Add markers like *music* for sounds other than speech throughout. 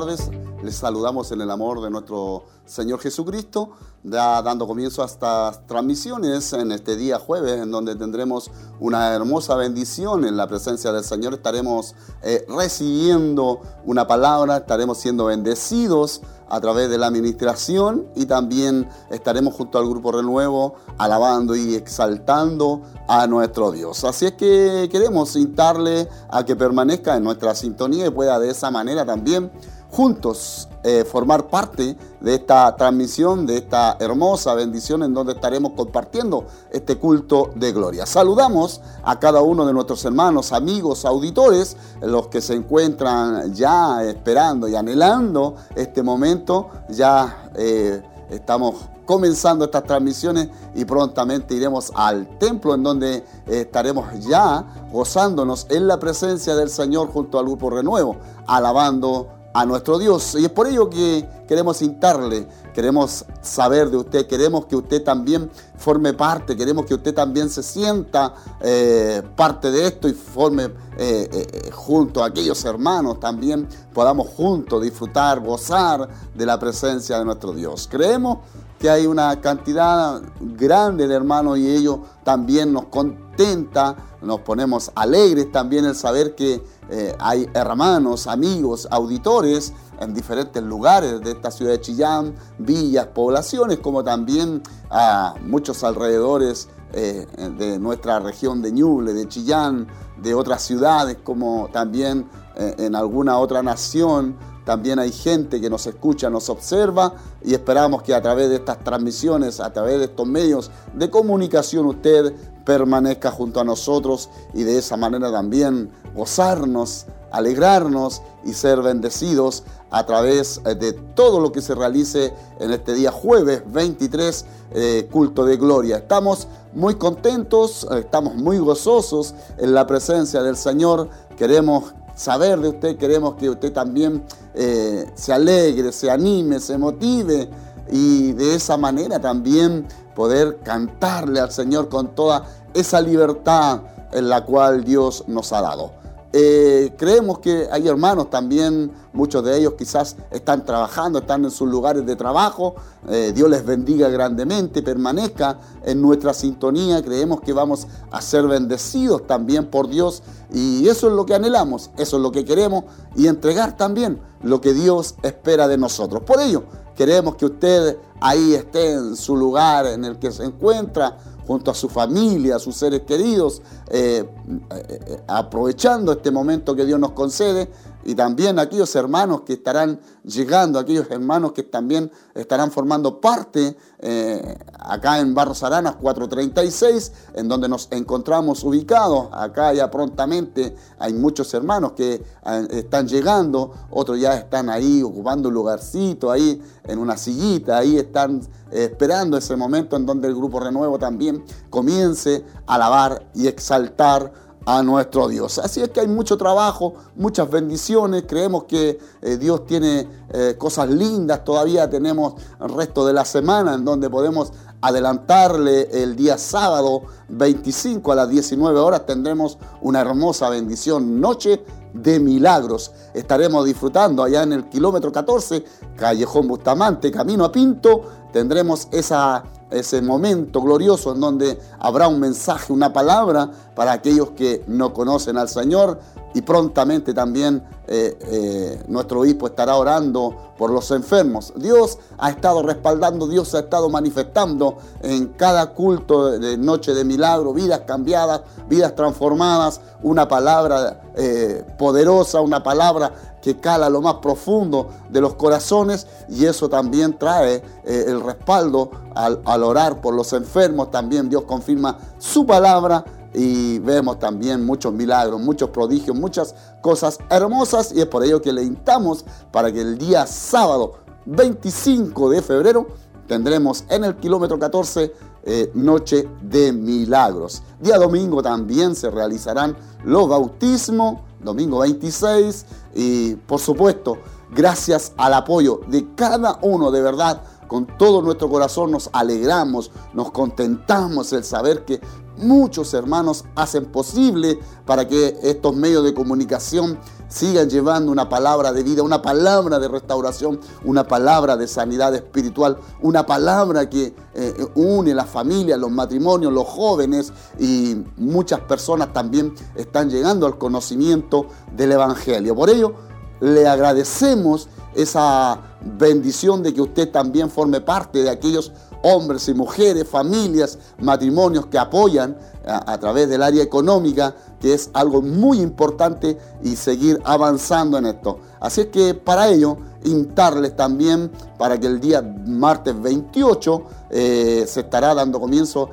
tardes. Les saludamos en el amor de nuestro Señor Jesucristo, dando comienzo a estas transmisiones en este día jueves, en donde tendremos una hermosa bendición en la presencia del Señor. Estaremos eh, recibiendo una palabra, estaremos siendo bendecidos a través de la administración y también estaremos junto al Grupo Renuevo alabando y exaltando a nuestro Dios. Así es que queremos invitarle a que permanezca en nuestra sintonía y pueda de esa manera también juntos eh, formar parte de esta transmisión, de esta hermosa bendición en donde estaremos compartiendo este culto de gloria. Saludamos a cada uno de nuestros hermanos, amigos, auditores, los que se encuentran ya esperando y anhelando este momento. Ya eh, estamos comenzando estas transmisiones y prontamente iremos al templo en donde estaremos ya gozándonos en la presencia del Señor junto al grupo Renuevo, alabando a nuestro Dios. Y es por ello que queremos instarle, queremos saber de usted, queremos que usted también forme parte, queremos que usted también se sienta eh, parte de esto y forme eh, eh, junto a aquellos hermanos también podamos juntos disfrutar, gozar de la presencia de nuestro Dios. Creemos que hay una cantidad grande de hermanos y ellos también nos contenta, nos ponemos alegres también el saber que eh, hay hermanos, amigos, auditores en diferentes lugares de esta ciudad de Chillán, villas, poblaciones, como también a muchos alrededores eh, de nuestra región de Ñuble, de Chillán, de otras ciudades, como también eh, en alguna otra nación. También hay gente que nos escucha, nos observa y esperamos que a través de estas transmisiones, a través de estos medios de comunicación, usted permanezca junto a nosotros y de esa manera también gozarnos, alegrarnos y ser bendecidos a través eh, de todo lo que se realice en este día jueves 23, eh, culto de gloria. Estamos muy contentos, estamos muy gozosos en la presencia del Señor. Queremos saber de usted, queremos que usted también eh, se alegre, se anime, se motive y de esa manera también poder cantarle al Señor con toda esa libertad en la cual Dios nos ha dado. Eh, creemos que hay hermanos también, muchos de ellos quizás están trabajando, están en sus lugares de trabajo. Eh, Dios les bendiga grandemente, permanezca en nuestra sintonía. Creemos que vamos a ser bendecidos también por Dios y eso es lo que anhelamos, eso es lo que queremos y entregar también lo que Dios espera de nosotros. Por ello, queremos que usted ahí esté en su lugar en el que se encuentra junto a su familia, a sus seres queridos, eh, eh, eh, aprovechando este momento que Dios nos concede y también aquellos hermanos que estarán llegando, aquellos hermanos que también estarán formando parte eh, acá en Barros Aranas 436, en donde nos encontramos ubicados. Acá ya prontamente hay muchos hermanos que eh, están llegando, otros ya están ahí ocupando un lugarcito, ahí en una sillita, ahí están eh, esperando ese momento en donde el Grupo Renuevo también comience a alabar y exaltar a nuestro Dios. Así es que hay mucho trabajo, muchas bendiciones, creemos que eh, Dios tiene eh, cosas lindas, todavía tenemos el resto de la semana en donde podemos adelantarle el día sábado 25 a las 19 horas tendremos una hermosa bendición, noche de milagros. Estaremos disfrutando allá en el kilómetro 14, Callejón Bustamante, camino a Pinto, tendremos esa ese momento glorioso en donde habrá un mensaje, una palabra para aquellos que no conocen al Señor y prontamente también eh, eh, nuestro obispo estará orando por los enfermos. Dios ha estado respaldando, Dios ha estado manifestando en cada culto de noche de milagro, vidas cambiadas, vidas transformadas, una palabra eh, poderosa, una palabra que cala lo más profundo de los corazones y eso también trae el respaldo al, al orar por los enfermos. También Dios confirma su palabra y vemos también muchos milagros, muchos prodigios, muchas cosas hermosas y es por ello que le invitamos para que el día sábado 25 de febrero tendremos en el kilómetro 14 eh, Noche de Milagros. Día domingo también se realizarán los bautismos, domingo 26 y por supuesto gracias al apoyo de cada uno de verdad con todo nuestro corazón nos alegramos, nos contentamos el saber que muchos hermanos hacen posible para que estos medios de comunicación sigan llevando una palabra de vida, una palabra de restauración, una palabra de sanidad espiritual, una palabra que eh, une la familia, los matrimonios, los jóvenes y muchas personas también están llegando al conocimiento del Evangelio. Por ello, le agradecemos esa bendición de que usted también forme parte de aquellos hombres y mujeres, familias, matrimonios que apoyan a, través del área económica, que es algo muy importante y seguir avanzando en esto. Así es que para ello, invitarles también para que el día martes 28 eh, se estará dando comienzo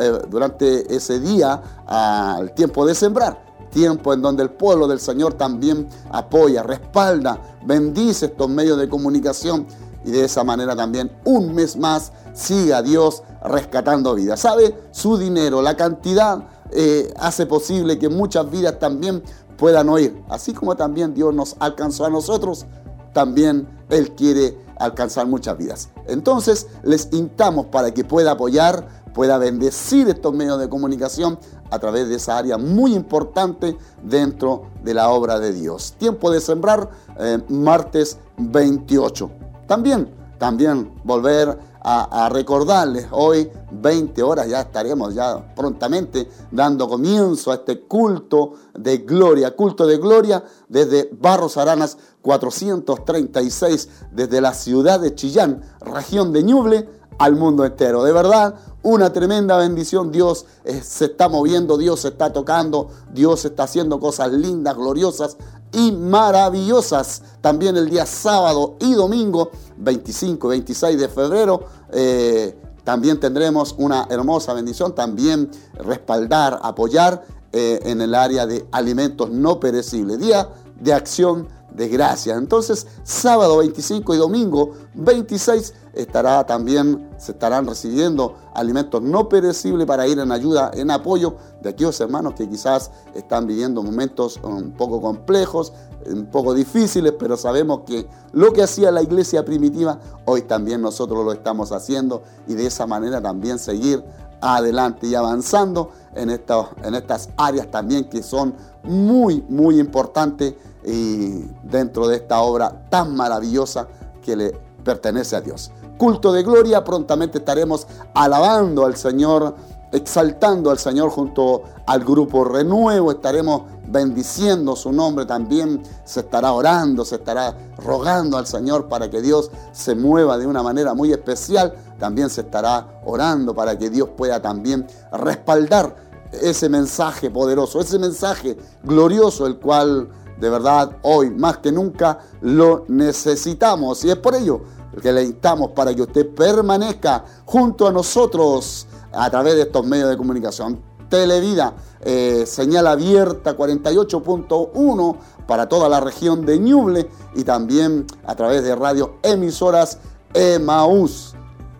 eh, durante ese día al tiempo de sembrar tiempo en donde el pueblo del Señor también apoya, respalda, bendice estos medios de comunicación y de esa manera también un mes más siga Dios rescatando vidas. ¿Sabe? Su dinero, la cantidad eh, hace posible que muchas vidas también puedan oír. Así como también Dios nos alcanzó a nosotros, también Él quiere alcanzar muchas vidas. Entonces les instamos para que pueda apoyar, pueda bendecir estos medios de comunicación a través de esa área muy importante dentro de la obra de Dios. Tiempo de sembrar, eh, martes 28. También, también volver a, recordarles, hoy 20 horas ya estaremos ya prontamente dando comienzo a este culto de gloria, culto de gloria desde Barros Aranas 436, desde la ciudad de Chillán, región de Ñuble, al mundo entero. De verdad, una tremenda bendición. Dios eh, se está moviendo, Dios se está tocando, Dios está haciendo cosas lindas, gloriosas y maravillosas. También el día sábado y domingo, 25 y 26 de febrero, eh, también tendremos una hermosa bendición. También respaldar, apoyar eh, en el área de alimentos no perecibles. Día de acción de gracias. Entonces, sábado 25 y domingo 26 estará también, se estarán recibiendo alimentos no perecibles para ir en ayuda, en apoyo de aquellos hermanos que quizás están viviendo momentos un poco complejos, un poco difíciles, pero sabemos que lo que hacía la iglesia primitiva, hoy también nosotros lo estamos haciendo y de esa manera también seguir adelante y avanzando en, en estas áreas también que son muy, muy importantes y dentro de esta obra tan maravillosa que le pertenece a Dios. Culto de gloria, prontamente estaremos alabando al Señor, exaltando al Señor junto al grupo Renuevo, estaremos bendiciendo su nombre también, se estará orando, se estará rogando al Señor para que Dios se mueva de una manera muy especial, también se estará orando para que Dios pueda también respaldar ese mensaje poderoso, ese mensaje glorioso, el cual de verdad hoy más que nunca lo necesitamos. Y es por ello que le instamos para que usted permanezca junto a nosotros a través de estos medios de comunicación. Televida, eh, señal abierta 48.1 para toda la región de Ñuble y también a través de radio emisoras Emaús.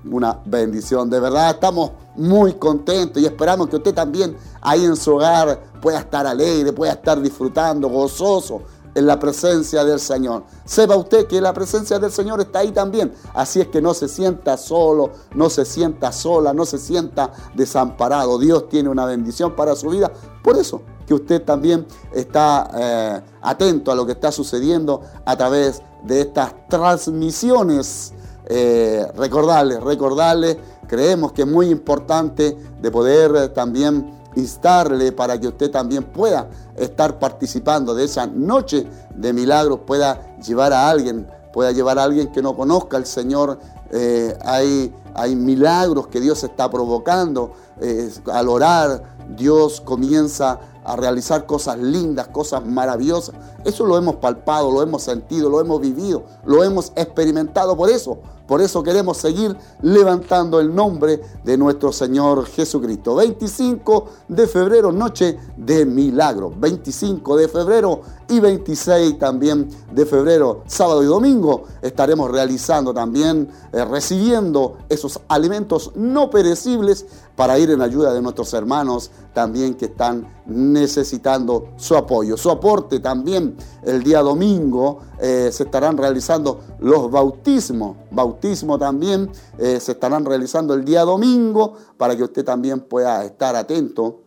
Una bendición, de verdad estamos muy contentos y esperamos que usted también ahí en su hogar pueda estar alegre, pueda estar disfrutando, gozoso en la presencia del Señor. Sepa usted que la presencia del Señor está ahí también. Así es que no se sienta solo, no se sienta sola, no se sienta desamparado. Dios tiene una bendición para su vida. Por eso que usted también está eh, atento a lo que está sucediendo a través de estas transmisiones. Eh, recordarle, recordarle, creemos que es muy importante de poder eh, también instarle para que usted también pueda estar participando de esa noche de milagros, pueda llevar a alguien, pueda llevar a alguien que no conozca al Señor. Eh, hay, hay milagros que Dios está provocando. Eh, al orar, Dios comienza a realizar cosas lindas, cosas maravillosas. Eso lo hemos palpado, lo hemos sentido, lo hemos vivido, lo hemos experimentado. Por eso, por eso queremos seguir levantando el nombre de nuestro Señor Jesucristo. 25 de febrero, noche de milagro. 25 de febrero y 26 también de febrero, sábado y domingo, estaremos realizando también, eh, recibiendo esos alimentos no perecibles para ir en ayuda de nuestros hermanos también que están necesitando su apoyo, su aporte también. El día domingo eh, se estarán realizando los bautismos, bautismo también eh, se estarán realizando el día domingo para que usted también pueda estar atento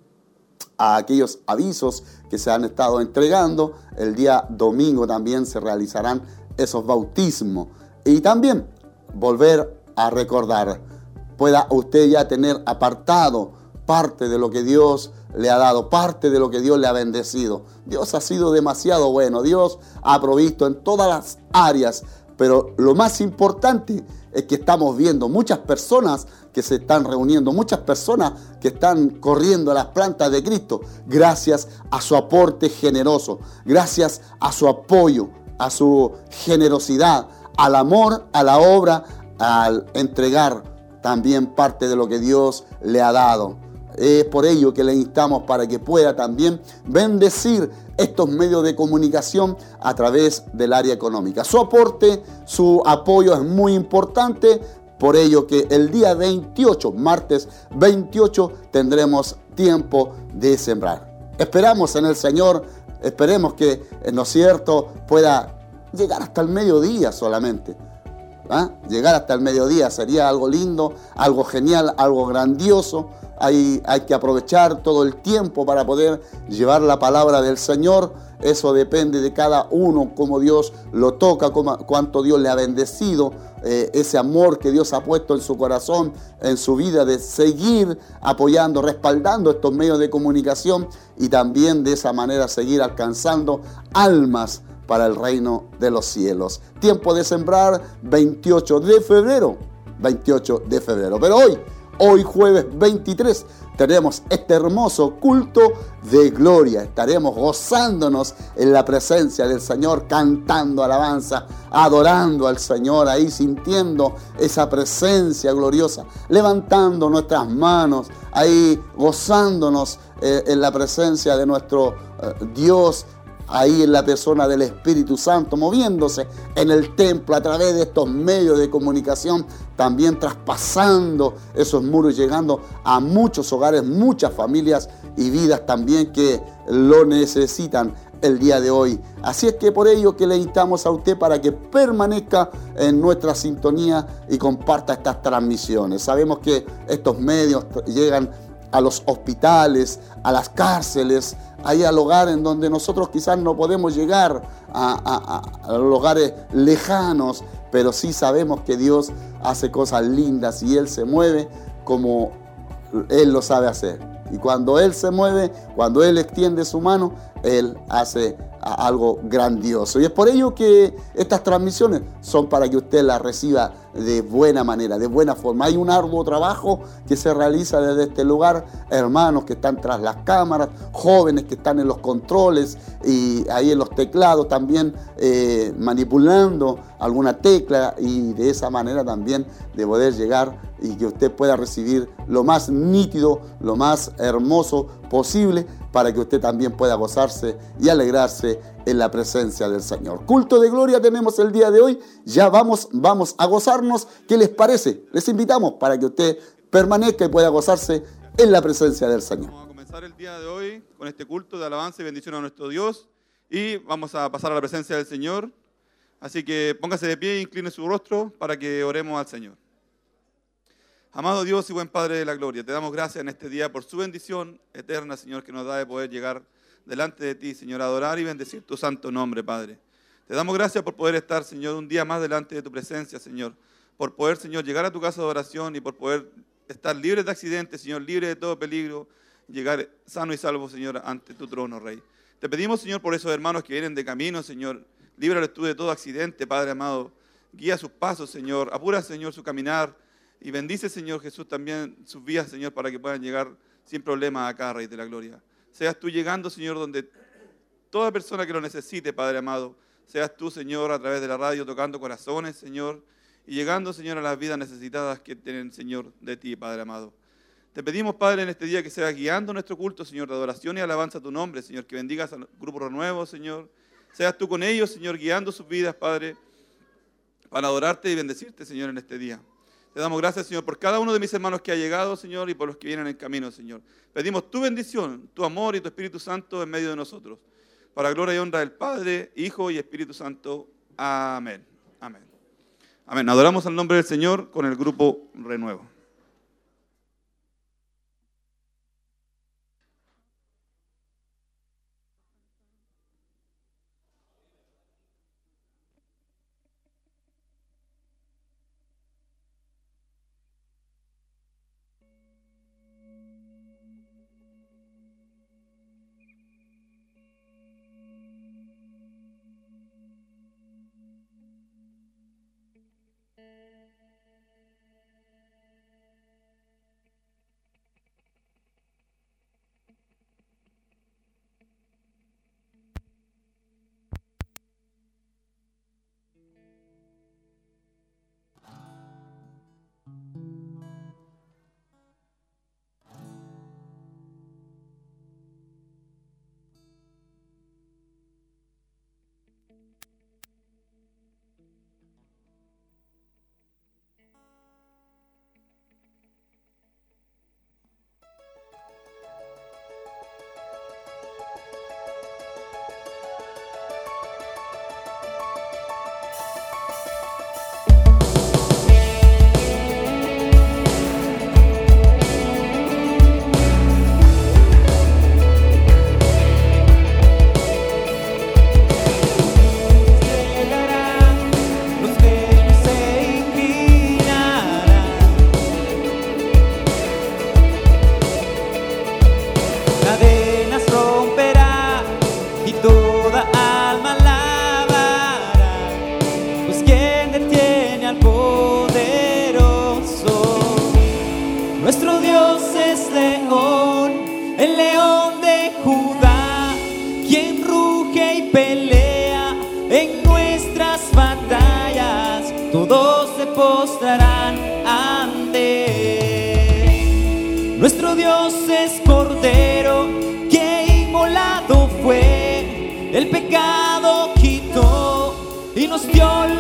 a aquellos avisos que se han estado entregando. El día domingo también se realizarán esos bautismos. Y también volver a recordar, pueda usted ya tener apartado parte de lo que Dios le ha dado, parte de lo que Dios le ha bendecido. Dios ha sido demasiado bueno, Dios ha provisto en todas las áreas, pero lo más importante es que estamos viendo muchas personas que se están reuniendo, muchas personas que están corriendo a las plantas de Cristo, gracias a su aporte generoso, gracias a su apoyo, a su generosidad, al amor, a la obra, al entregar también parte de lo que Dios le ha dado. Es por ello que le instamos para que pueda también bendecir estos medios de comunicación a través del área económica. Su aporte, su apoyo es muy importante, por ello que el día 28, martes 28, tendremos tiempo de sembrar. Esperamos en el Señor, esperemos que, ¿no es cierto?, pueda llegar hasta el mediodía solamente. ¿ah? Llegar hasta el mediodía sería algo lindo, algo genial, algo grandioso hay, que aprovechar todo el tiempo para poder llevar la palabra del Señor. Eso depende de cada uno, cómo Dios lo toca, cuánto Dios le ha bendecido, eh, ese amor que Dios ha puesto en su corazón, en su vida, de seguir apoyando, respaldando estos medios de comunicación y también de esa manera seguir alcanzando almas para el reino de los cielos. Tiempo de sembrar 28 de febrero, 28 de febrero. Pero hoy Hoy jueves 23 tenemos este hermoso culto de gloria. Estaremos gozándonos en la presencia del Señor, cantando alabanza, adorando al Señor, ahí sintiendo esa presencia gloriosa, levantando nuestras manos, ahí gozándonos eh, en la presencia de nuestro eh, Dios ahí en la persona del Espíritu Santo, moviéndose en el templo a través de estos medios de comunicación, también traspasando esos muros, llegando a muchos hogares, muchas familias y vidas también que lo necesitan el día de hoy. Así es que por ello que le invitamos a usted para que permanezca en nuestra sintonía y comparta estas transmisiones. Sabemos que estos medios llegan a los hospitales, a las cárceles, ahí al hogar en donde nosotros quizás no podemos llegar a, los lugares lejanos, pero sí sabemos que Dios hace cosas lindas y Él se mueve como Él lo sabe hacer. Y cuando Él se mueve, cuando Él extiende su mano, Él hace algo grandioso. Y es por ello que estas transmisiones son para que usted las reciba de buena manera, de buena forma. Hay un arduo trabajo que se realiza desde este lugar, hermanos que están tras las cámaras, jóvenes que están en los controles y ahí en los teclados también eh, manipulando alguna tecla y de esa manera también de poder llegar y que usted pueda recibir lo más nítido, lo más hermoso posible para que usted también pueda gozarse y alegrarse en la presencia del Señor. Culto de gloria tenemos el día de hoy. Ya vamos, vamos a gozarnos. ¿Qué les parece? Les invitamos para que usted permanezca y pueda gozarse en la presencia del Señor. Vamos a comenzar el día de hoy con este culto de alabanza y bendición a nuestro Dios y vamos a pasar a la presencia del Señor. Así que póngase de pie e incline su rostro para que oremos al Señor. Amado Dios y buen Padre de la Gloria, te damos gracias en este día por su bendición eterna, Señor, que nos da de poder llegar delante de ti, Señor, adorar y bendecir tu santo nombre, Padre. Te damos gracias por poder estar, Señor, un día más delante de tu presencia, Señor. Por poder, Señor, llegar a tu casa de oración y por poder estar libre de accidentes, Señor, libre de todo peligro, llegar sano y salvo, Señor, ante tu trono, Rey. Te pedimos, Señor, por esos hermanos que vienen de camino, Señor, líbrales tú de todo accidente, Padre amado. Guía sus pasos, Señor. Apura, Señor, su caminar y bendice, Señor Jesús, también sus vías, Señor, para que puedan llegar sin problemas acá, Rey de la Gloria. Seas tú llegando, Señor, donde toda persona que lo necesite, Padre amado, seas tú, Señor, a través de la radio tocando corazones, Señor, y llegando, Señor, a las vidas necesitadas que tienen, Señor, de ti, Padre amado. Te pedimos, Padre, en este día que seas guiando nuestro culto, Señor, de adoración y alabanza a tu nombre, Señor, que bendigas al grupo renuevo, Señor. Seas tú con ellos, Señor, guiando sus vidas, Padre, para adorarte y bendecirte, Señor, en este día. Te damos gracias, Señor, por cada uno de mis hermanos que ha llegado, Señor, y por los que vienen en camino, Señor. Pedimos tu bendición, tu amor y tu Espíritu Santo en medio de nosotros. Para gloria y honra del Padre, Hijo y Espíritu Santo. Amén. Amén. Amén. Adoramos al nombre del Señor con el grupo Renuevo. εκείνος δυο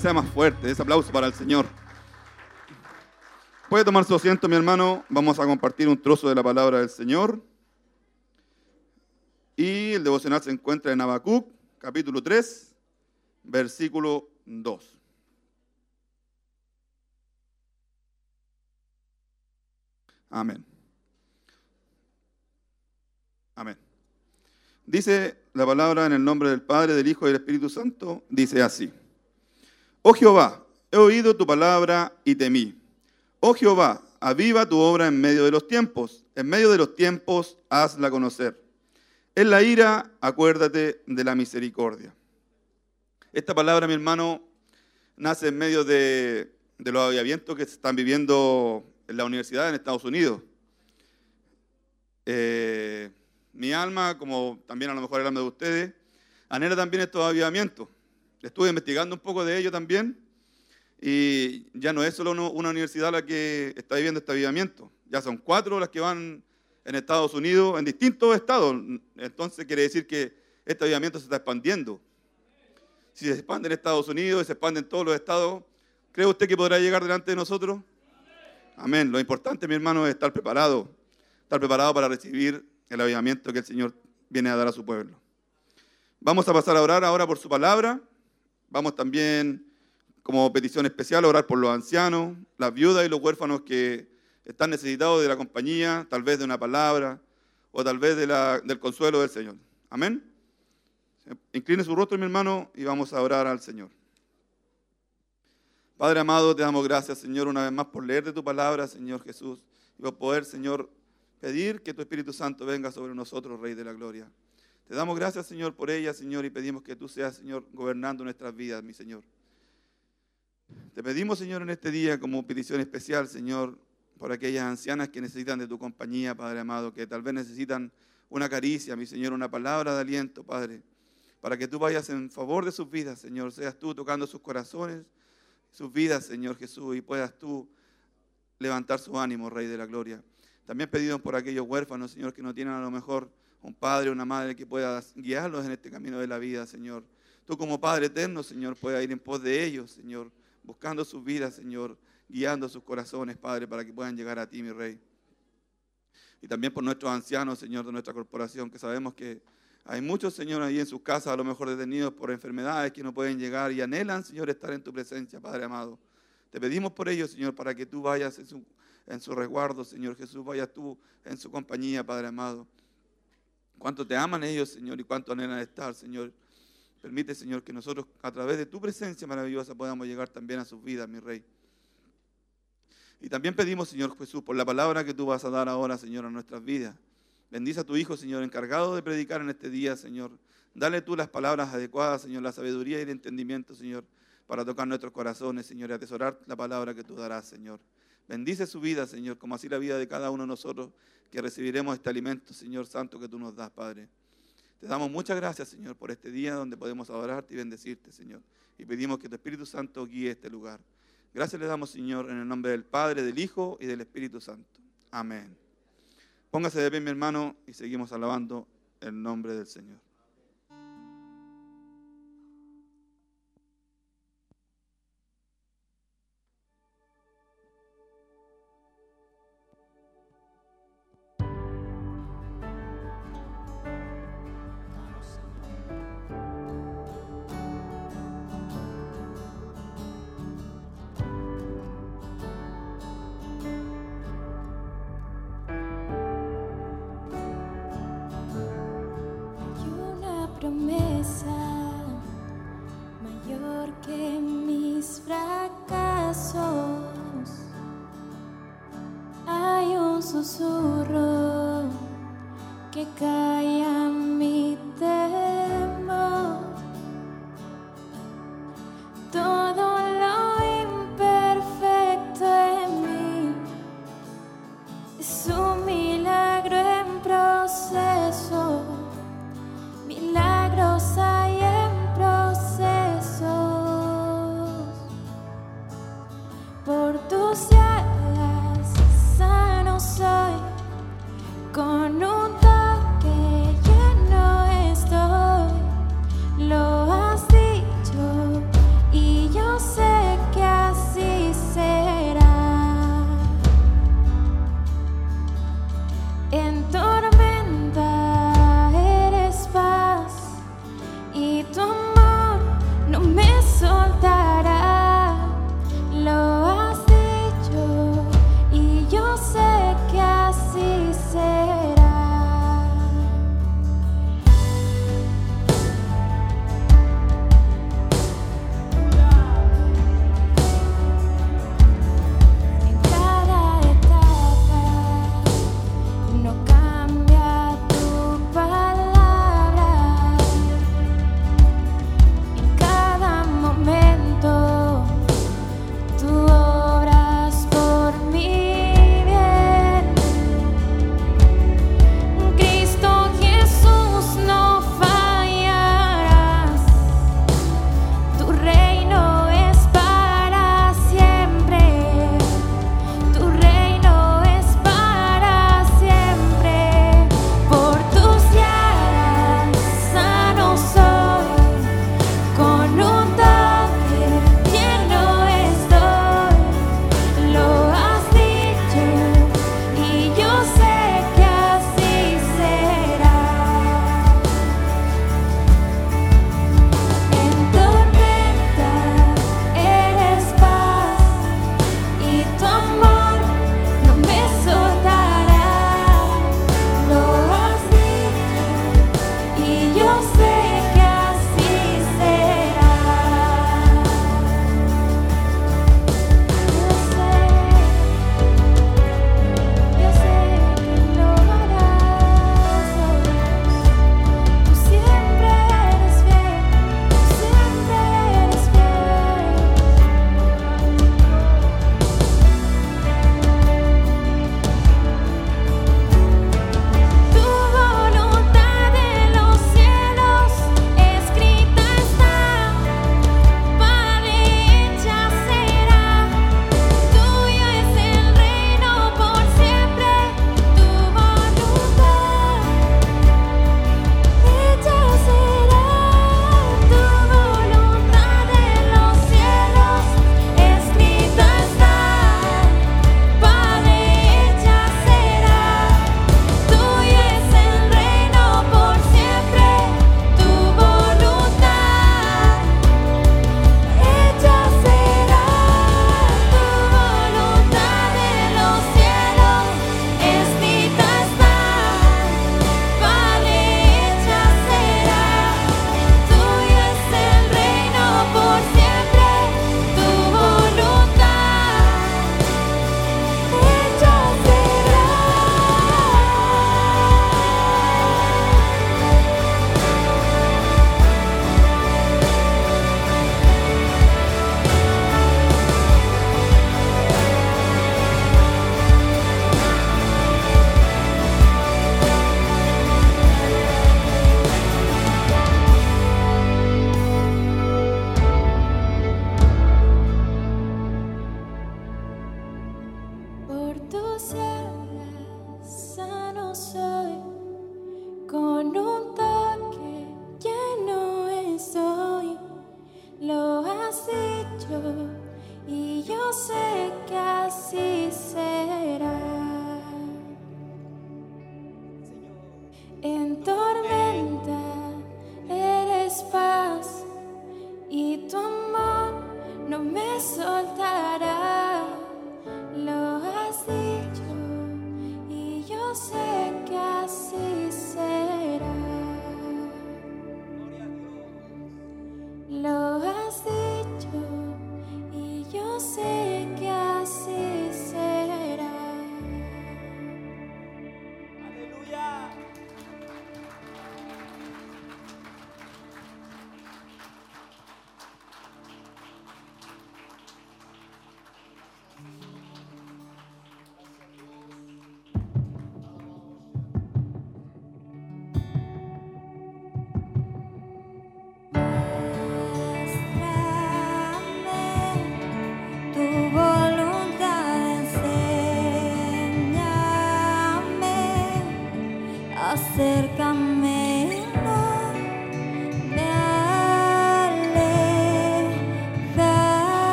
sea más fuerte, ese aplauso para el Señor. Puede tomar su asiento, mi hermano. Vamos a compartir un trozo de la palabra del Señor. Y el devocional se encuentra en Habacuc, capítulo 3, versículo 2. Amén. Amén. Dice la palabra en el nombre del Padre, del Hijo y del Espíritu Santo, dice así. Oh Jehová, he oído tu palabra y temí. Oh Jehová, aviva tu obra en medio de los tiempos. En medio de los tiempos, hazla conocer. En la ira, acuérdate de la misericordia. Esta palabra, mi hermano, nace en medio de, los avivamientos que se están viviendo en la universidad en Estados Unidos. Eh, mi alma, como también a lo mejor el alma de ustedes, anhela también estos avivamientos. Estuve investigando un poco de ello también y ya no es solo una universidad la que está viviendo este avivamiento, ya son cuatro las que van en Estados Unidos, en distintos estados. Entonces quiere decir que este avivamiento se está expandiendo. Si se expande en Estados Unidos, se expande en todos los estados, ¿cree usted que podrá llegar delante de nosotros? Amén. Lo importante, mi hermano, es estar preparado, estar preparado para recibir el avivamiento que el Señor viene a dar a su pueblo. Vamos a pasar a orar ahora por su palabra. Vamos también, como petición especial, a orar por los ancianos, las viudas y los huérfanos que están necesitados de la compañía, tal vez de una palabra o tal vez del consuelo del Señor. Amén. Incline su rostro, mi hermano, y vamos a orar al Señor. Padre amado, te damos gracias, Señor, una vez más por leer de tu palabra, Señor Jesús, y por poder, Señor, pedir que tu Espíritu Santo venga sobre nosotros, Rey de la Gloria. Te damos gracias, Señor, por ella, Señor, y pedimos que tú seas, Señor, gobernando nuestras vidas, mi Señor. Te pedimos, Señor, en este día como petición especial, Señor, por aquellas ancianas que necesitan de tu compañía, Padre amado, que tal vez necesitan una caricia, mi Señor, una palabra de aliento, Padre, para que tú vayas en favor de sus vidas, Señor, seas tú tocando sus corazones, sus vidas, Señor Jesús, y puedas tú levantar su ánimo, Rey de la Gloria. También pedimos por aquellos huérfanos, Señor, que no tienen a lo mejor un padre una madre que pueda guiarlos en este camino de la vida, Señor. Tú como Padre eterno, Señor, puedas ir en pos de ellos, Señor, buscando sus vidas, Señor, guiando sus corazones, Padre, para que puedan llegar a ti, mi Rey. Y también por nuestros ancianos, Señor, de nuestra corporación, que sabemos que hay muchos, Señor, ahí en sus casas, a lo mejor detenidos por enfermedades que no pueden llegar y anhelan, Señor, estar en tu presencia, Padre amado. Te pedimos por ellos, Señor, para que tú vayas en su, en su resguardo, Señor Jesús, vayas tú en su compañía, Padre amado. Cuánto te aman ellos, Señor, y cuánto anhelan estar, Señor. Permite, Señor, que nosotros, a través de tu presencia maravillosa, podamos llegar también a sus vidas, mi Rey. Y también pedimos, Señor Jesús, por la palabra que tú vas a dar ahora, Señor, a nuestras vidas. Bendice a tu Hijo, Señor, encargado de predicar en este día, Señor. Dale tú las palabras adecuadas, Señor, la sabiduría y el entendimiento, Señor, para tocar nuestros corazones, Señor, y atesorar la palabra que tú darás, Señor. Bendice su vida, Señor, como así la vida de cada uno de nosotros que recibiremos este alimento, Señor Santo, que tú nos das, Padre. Te damos muchas gracias, Señor, por este día donde podemos adorarte y bendecirte, Señor. Y pedimos que tu Espíritu Santo guíe este lugar. Gracias le damos, Señor, en el nombre del Padre, del Hijo y del Espíritu Santo. Amén. Póngase de pie, mi hermano, y seguimos alabando el nombre del Señor.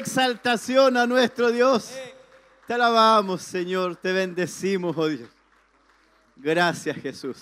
Exaltación a nuestro Dios. Te alabamos, Señor, te bendecimos, oh Dios. Gracias, Jesús.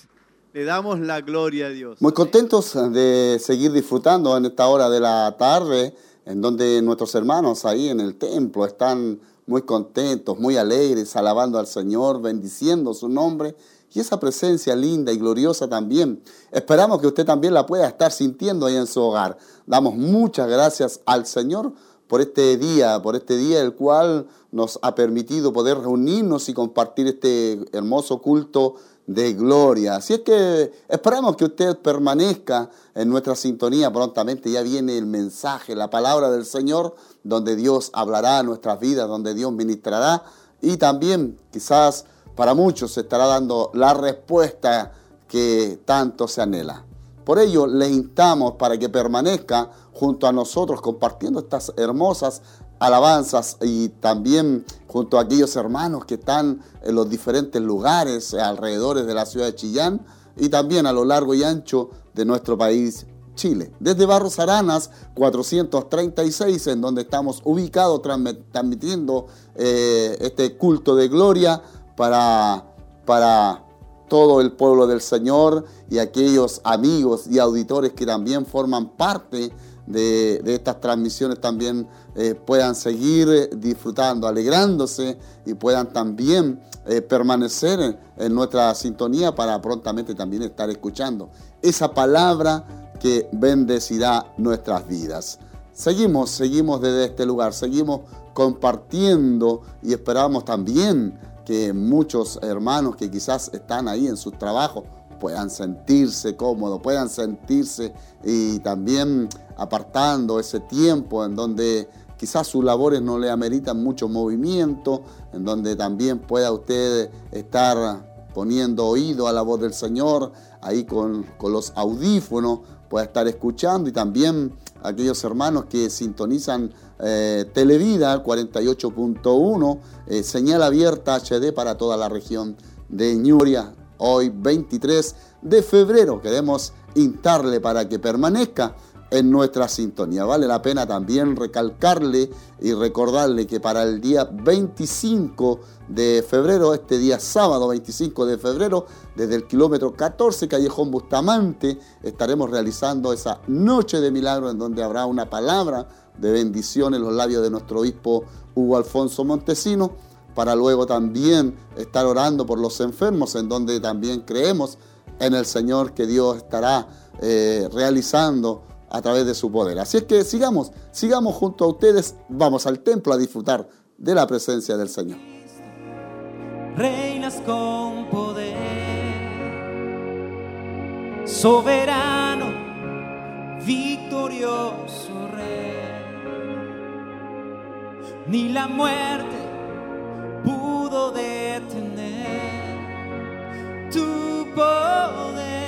Le damos la gloria a Dios. Muy contentos de seguir disfrutando en esta hora de la tarde, en donde nuestros hermanos ahí en el templo están muy contentos, muy alegres, alabando al Señor, bendiciendo su nombre y esa presencia linda y gloriosa también. Esperamos que usted también la pueda estar sintiendo ahí en su hogar. Damos muchas gracias al Señor por este día, por este día el cual nos ha permitido poder reunirnos y compartir este hermoso culto de gloria. Así es que esperamos que usted permanezca en nuestra sintonía. Prontamente ya viene el mensaje, la palabra del Señor, donde Dios hablará a nuestras vidas, donde Dios ministrará y también quizás para muchos se estará dando la respuesta que tanto se anhela. Por ello, les instamos para que permanezca junto a nosotros compartiendo estas hermosas alabanzas y también junto a aquellos hermanos que están en los diferentes lugares alrededor de la ciudad de Chillán y también a lo largo y ancho de nuestro país Chile. Desde Barros Aranas 436, en donde estamos ubicados transmi- transmitiendo eh, este culto de gloria para, para todo el pueblo del Señor y aquellos amigos y auditores que también forman parte de, estas transmisiones también eh, puedan seguir eh, disfrutando, alegrándose y puedan también eh, permanecer en, en nuestra sintonía para prontamente también estar escuchando esa palabra que bendecirá nuestras vidas. Seguimos, seguimos desde este lugar, seguimos compartiendo y esperamos también que muchos hermanos que quizás están ahí en sus trabajos puedan sentirse cómodos, puedan sentirse y también apartando ese tiempo en donde quizás sus labores no le ameritan mucho movimiento, en donde también pueda usted estar poniendo oído a la voz del Señor, ahí con, con los audífonos, pueda estar escuchando y también aquellos hermanos que sintonizan eh, Televida 48.1, eh, señal abierta HD para toda la región de Ñuria, hoy 23 de febrero. Queremos instarle para que permanezca en nuestra sintonía. Vale la pena también recalcarle y recordarle que para el día 25 de febrero, este día sábado 25 de febrero, desde el kilómetro 14 Callejón Bustamante, estaremos realizando esa noche de milagro en donde habrá una palabra de bendición en los labios de nuestro obispo Hugo Alfonso Montesino, para luego también estar orando por los enfermos, en donde también creemos en el Señor que Dios estará eh, realizando a través de su poder. Así es que sigamos, sigamos junto a ustedes, vamos al templo a disfrutar de la presencia del Señor. reinas con poder, soberano, victorioso rey. Ni la muerte pudo detener tu poder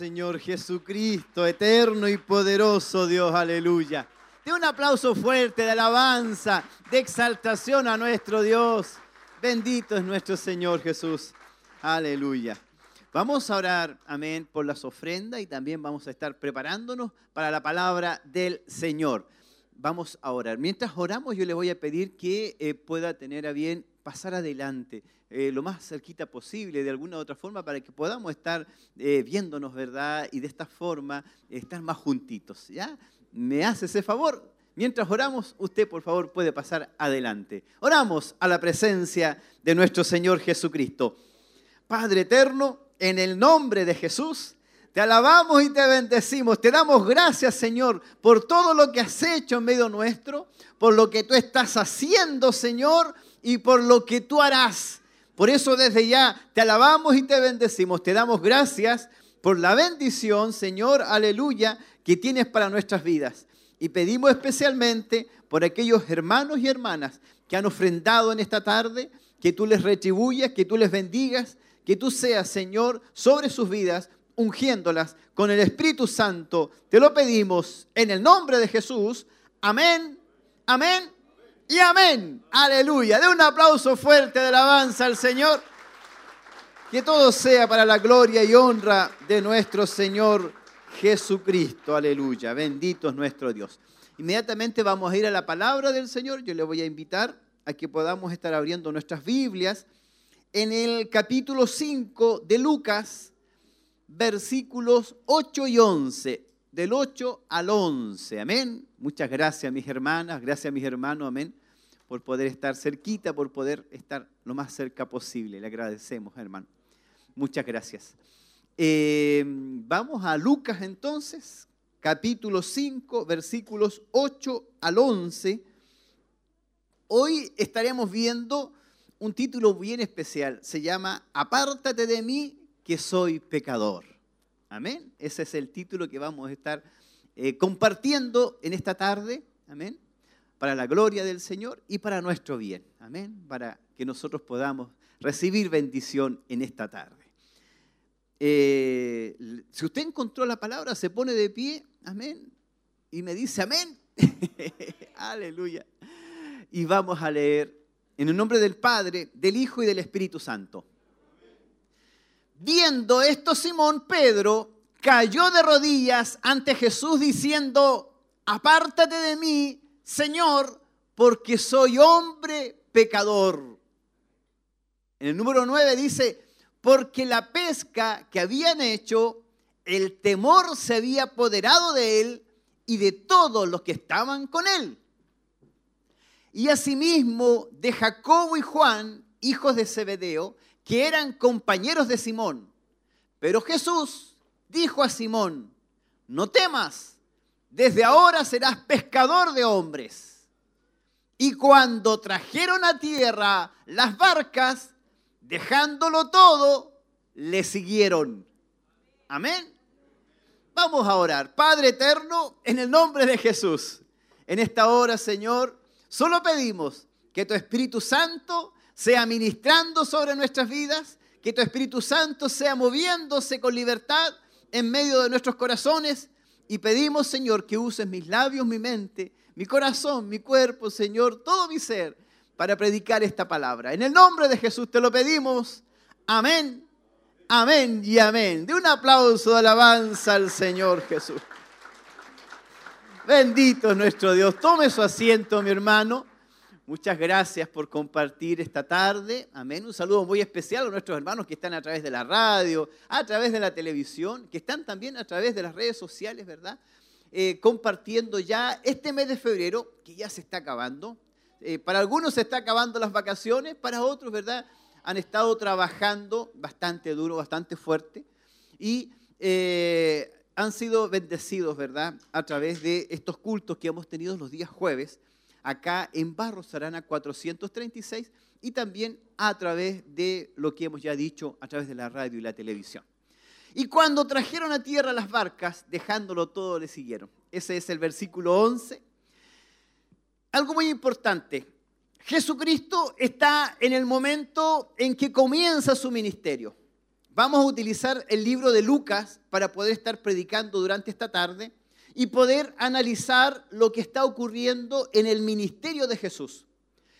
Señor Jesucristo, eterno y poderoso Dios, aleluya. De un aplauso fuerte de alabanza, de exaltación a nuestro Dios. Bendito es nuestro Señor Jesús, aleluya. Vamos a orar, amén, por las ofrendas y también vamos a estar preparándonos para la palabra del Señor. Vamos a orar. Mientras oramos, yo le voy a pedir que eh, pueda tener a bien pasar adelante eh, lo más cerquita posible, de alguna u otra forma, para que podamos estar eh, viéndonos, ¿verdad? Y de esta forma estar más juntitos, ¿ya? ¿Me hace ese favor? Mientras oramos, usted por favor puede pasar adelante. Oramos a la presencia de nuestro Señor Jesucristo. Padre eterno, en el nombre de Jesús, te alabamos y te bendecimos. Te damos gracias, Señor, por todo lo que has hecho en medio nuestro, por lo que tú estás haciendo, Señor, y por lo que tú harás. Por eso desde ya te alabamos y te bendecimos. Te damos gracias por la bendición, Señor, aleluya, que tienes para nuestras vidas. Y pedimos especialmente por aquellos hermanos y hermanas que han ofrendado en esta tarde, que tú les retribuyas, que tú les bendigas, que tú seas, Señor, sobre sus vidas, ungiéndolas con el Espíritu Santo. Te lo pedimos en el nombre de Jesús. Amén, amén y amén. Aleluya. De un aplauso fuerte de alabanza al Señor. Que todo sea para la gloria y honra de nuestro Señor Jesucristo. Aleluya. Bendito es nuestro Dios. Inmediatamente vamos a ir a la palabra del Señor. Yo le voy a invitar a que podamos estar abriendo nuestras Biblias en el capítulo 5 de Lucas, versículos 8 y 11 del 8 al 11. Amén. Muchas gracias, mis hermanas, gracias, mis hermanos. Amén por poder estar cerquita, por poder estar lo más cerca posible. Le agradecemos, hermano. Muchas gracias. Eh, vamos a Lucas entonces, capítulo 5, versículos 8 al 11. Hoy estaremos viendo un título bien especial. Se llama Apártate de mí, que soy pecador. Amén. Ese es el título que vamos a estar eh, compartiendo en esta tarde. Amén para la gloria del Señor y para nuestro bien. Amén. Para que nosotros podamos recibir bendición en esta tarde. Eh, si usted encontró la palabra, se pone de pie, amén, y me dice amén. *laughs* Aleluya. Y vamos a leer en el nombre del Padre, del Hijo y del Espíritu Santo. Viendo esto, Simón Pedro cayó de rodillas ante Jesús diciendo, apártate de mí, Señor, porque soy hombre pecador. En el número 9 dice, porque la pesca que habían hecho, el temor se había apoderado de él y de todos los que estaban con él. Y asimismo de Jacobo y Juan, hijos de Zebedeo, que eran compañeros de Simón. Pero Jesús dijo a Simón, no temas, desde ahora serás pescador de hombres. Y cuando trajeron a tierra las barcas, dejándolo todo, le siguieron. Amén. Vamos a orar. Padre eterno, en el nombre de Jesús, en esta hora, Señor, solo pedimos que tu Espíritu Santo sea ministrando sobre nuestras vidas, que tu Espíritu Santo sea moviéndose con libertad en medio de nuestros corazones y pedimos, Señor, que uses mis labios, mi mente, mi corazón, mi cuerpo, Señor, todo mi ser, para predicar esta palabra. En el nombre de Jesús te lo pedimos. Amén, amén y amén. De un aplauso de alabanza al Señor Jesús. Bendito es nuestro Dios. Tome su asiento, mi hermano. Muchas gracias por compartir esta tarde. Amén. Un saludo muy especial a nuestros hermanos que están a través de la radio, a través de la televisión, que están también a través de las redes sociales, ¿verdad? Eh, compartiendo ya este mes de febrero, que ya se está acabando. Eh, para algunos se está acabando las vacaciones, para otros, ¿verdad? Han estado trabajando bastante duro, bastante fuerte. Y eh, han sido bendecidos, ¿verdad? A través de estos cultos que hemos tenido los días jueves acá en Barros Arana 436 y también a través de lo que hemos ya dicho, a través de la radio y la televisión. Y cuando trajeron a tierra las barcas, dejándolo todo, le siguieron. Ese es el versículo 11. Algo muy importante. Jesucristo está en el momento en que comienza su ministerio. vamos a utilizar el libro de Lucas para poder estar predicando durante esta tarde y poder analizar lo que está ocurriendo en el ministerio de Jesús.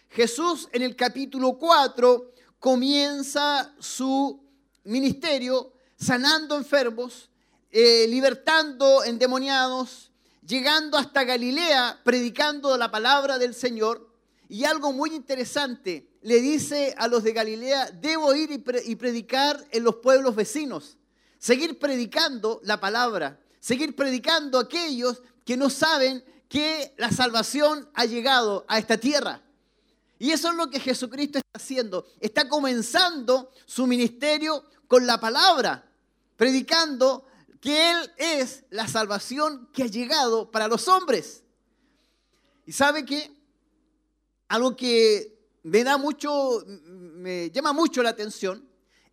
Jesús en el capítulo 4 comienza su ministerio sanando enfermos, eh, libertando endemoniados, llegando hasta Galilea predicando la palabra del Señor. Y algo muy interesante, le dice a los de Galilea, debo ir y, pre- y predicar en los pueblos vecinos, seguir predicando la palabra, seguir predicando a aquellos que no saben que la salvación ha llegado a esta tierra. Y eso es lo que Jesucristo está haciendo. Está comenzando su ministerio con la palabra, predicando que Él es la salvación que ha llegado para los hombres. Y sabe que algo que me da mucho, me llama mucho la atención,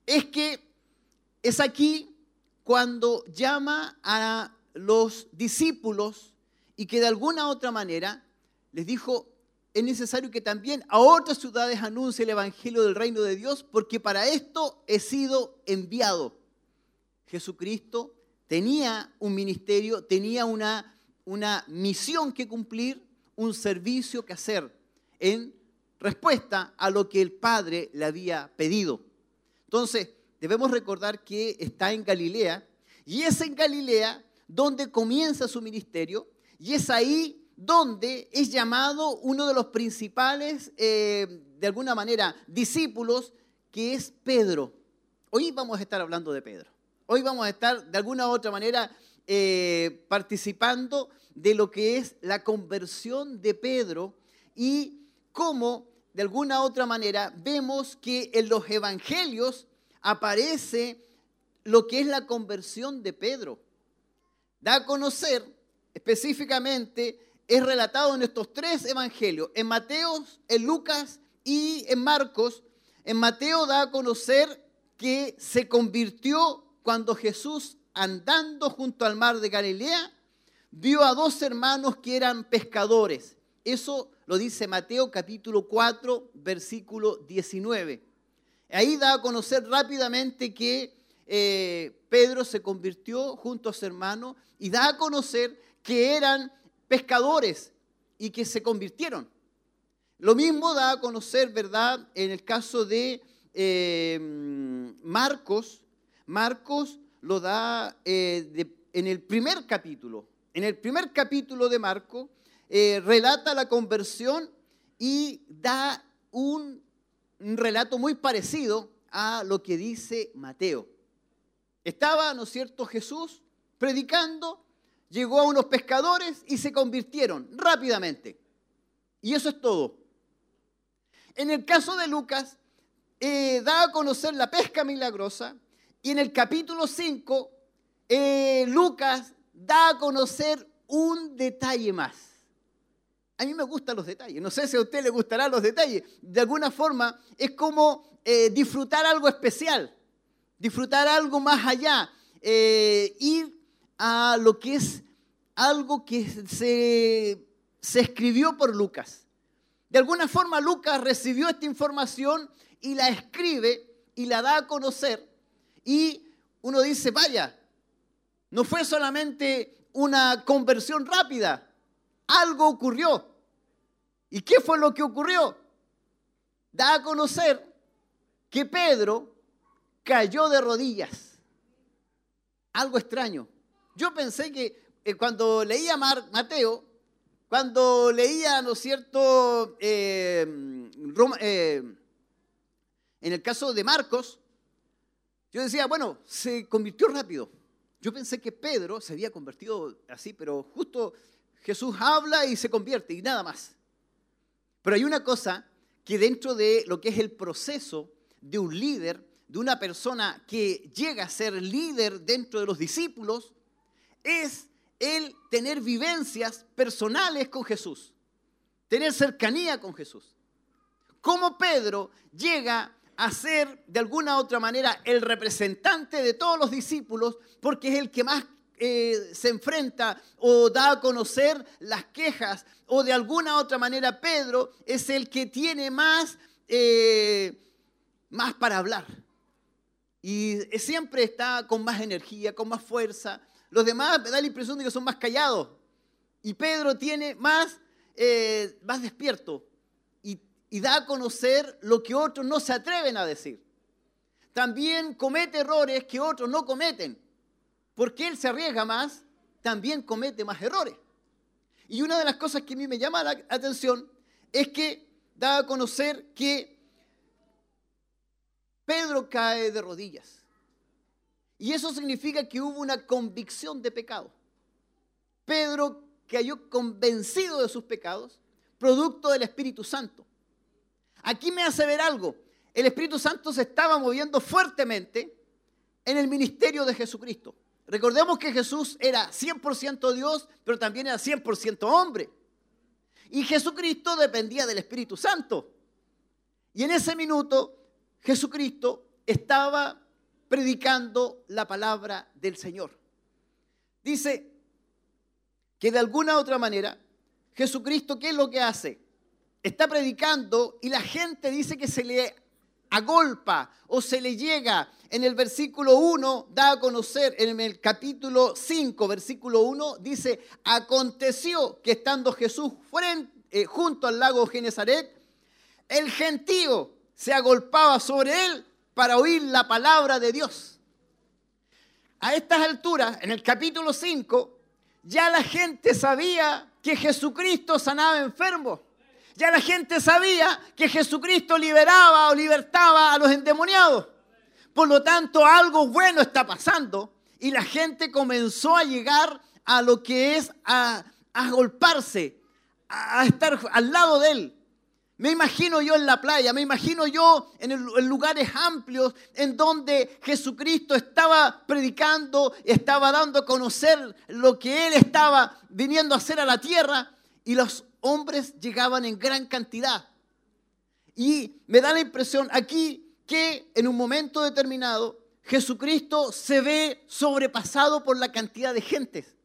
es que es aquí cuando llama a los discípulos y que de alguna otra manera les dijo, es necesario que también a otras ciudades anuncie el Evangelio del reino de Dios, porque para esto he sido enviado. Jesucristo tenía un ministerio, tenía una, una misión que cumplir, un servicio que hacer en respuesta a lo que el Padre le había pedido. Entonces, debemos recordar que está en Galilea y es en Galilea donde comienza su ministerio y es ahí donde es llamado uno de los principales, eh, de alguna manera, discípulos, que es Pedro. Hoy vamos a estar hablando de Pedro. Hoy vamos a estar, de alguna u otra manera, eh, participando de lo que es la conversión de Pedro y cómo, de alguna u otra manera, vemos que en los evangelios aparece lo que es la conversión de Pedro. Da a conocer específicamente, es relatado en estos tres evangelios, en Mateo, en Lucas y en Marcos. En Mateo da a conocer que se convirtió cuando Jesús, andando junto al mar de Galilea, vio a dos hermanos que eran pescadores. Eso lo dice Mateo capítulo 4, versículo 19. Ahí da a conocer rápidamente que eh, Pedro se convirtió junto a su hermano y da a conocer que eran pescadores y que se convirtieron. Lo mismo da a conocer, ¿verdad?, en el caso de eh, Marcos. Marcos lo da eh, en el primer capítulo. En el primer capítulo de Marcos relata la conversión y da un, un relato muy parecido a lo que dice Mateo. Estaba, ¿no es cierto?, Jesús predicando, llegó a unos pescadores y se convirtieron rápidamente. Y eso es todo. En el caso de Lucas, eh, da a conocer la pesca milagrosa y en el capítulo 5, eh, Lucas da a conocer un detalle más. A mí me gustan los detalles. No sé si a usted le gustarán los detalles. De alguna forma es como eh, disfrutar algo especial, disfrutar algo más allá, eh, ir a lo que es algo que se, se escribió por Lucas. De alguna forma Lucas recibió esta información y la escribe y la da a conocer y uno dice, vaya, no fue solamente una conversión rápida, algo ocurrió. ¿Y qué fue lo que ocurrió? Da a conocer que Pedro cayó de rodillas. Algo extraño. Yo pensé que eh, cuando leía Mar- Mateo, cuando leía, ¿no es cierto?, Roma- eh, en el caso de Marcos, yo decía, bueno, se convirtió rápido. Yo pensé que Pedro se había convertido así, pero justo Jesús habla y se convierte y nada más. Pero hay una cosa que dentro de lo que es el proceso de un líder, de una persona que llega a ser líder dentro de los discípulos, es el tener vivencias personales con Jesús, tener cercanía con Jesús. Cómo Pedro llega a ser de alguna u otra manera el representante de todos los discípulos porque es el que más eh, se enfrenta o da a conocer las quejas o de alguna otra manera Pedro es el que tiene más, eh, más para hablar. y siempre está con más energía, con más fuerza. Los demás me da la impresión de que son más callados. Y Pedro tiene más, eh, más despierto y da a conocer lo que otros no se atreven a decir. También comete errores que otros no cometen. Porque él se arriesga más, también comete más errores. Y una de las cosas que a mí me llama la atención es que da a conocer que Pedro cae de rodillas. Y eso significa que hubo una convicción de pecado. Pedro cayó convencido de sus pecados, producto del Espíritu Santo. Aquí me hace ver algo. El Espíritu Santo se estaba moviendo fuertemente en el ministerio de Jesucristo. Recordemos que Jesús era 100% Dios, pero también era 100% hombre. Y Jesucristo dependía del Espíritu Santo. Y en ese minuto Jesucristo estaba predicando la palabra del Señor. Dice que de alguna u otra manera, Jesucristo, ¿qué es lo que hace? Está predicando y la gente dice que se le agolpa o se le llega. En el versículo 1 da a conocer, en el capítulo 5, versículo 1, dice, aconteció que estando Jesús eh, junto al lago Genezaret, el gentío se agolpaba sobre él para oír la palabra de Dios. A estas alturas, en el capítulo 5, ya la gente sabía que Jesucristo sanaba enfermos. Ya la gente sabía que Jesucristo liberaba o libertaba a los endemoniados. Por lo tanto, algo bueno está pasando y la gente comenzó a llegar a lo que es a, a golparse, a estar al lado de él. Me imagino yo en la playa, me imagino yo en, el, en, lugares amplios en donde Jesucristo estaba predicando, estaba dando a conocer lo que Él estaba viniendo a hacer a la tierra y los hombres llegaban en gran cantidad. Y me da la impresión aquí que en un momento determinado Jesucristo se ve sobrepasado por la cantidad de gentes.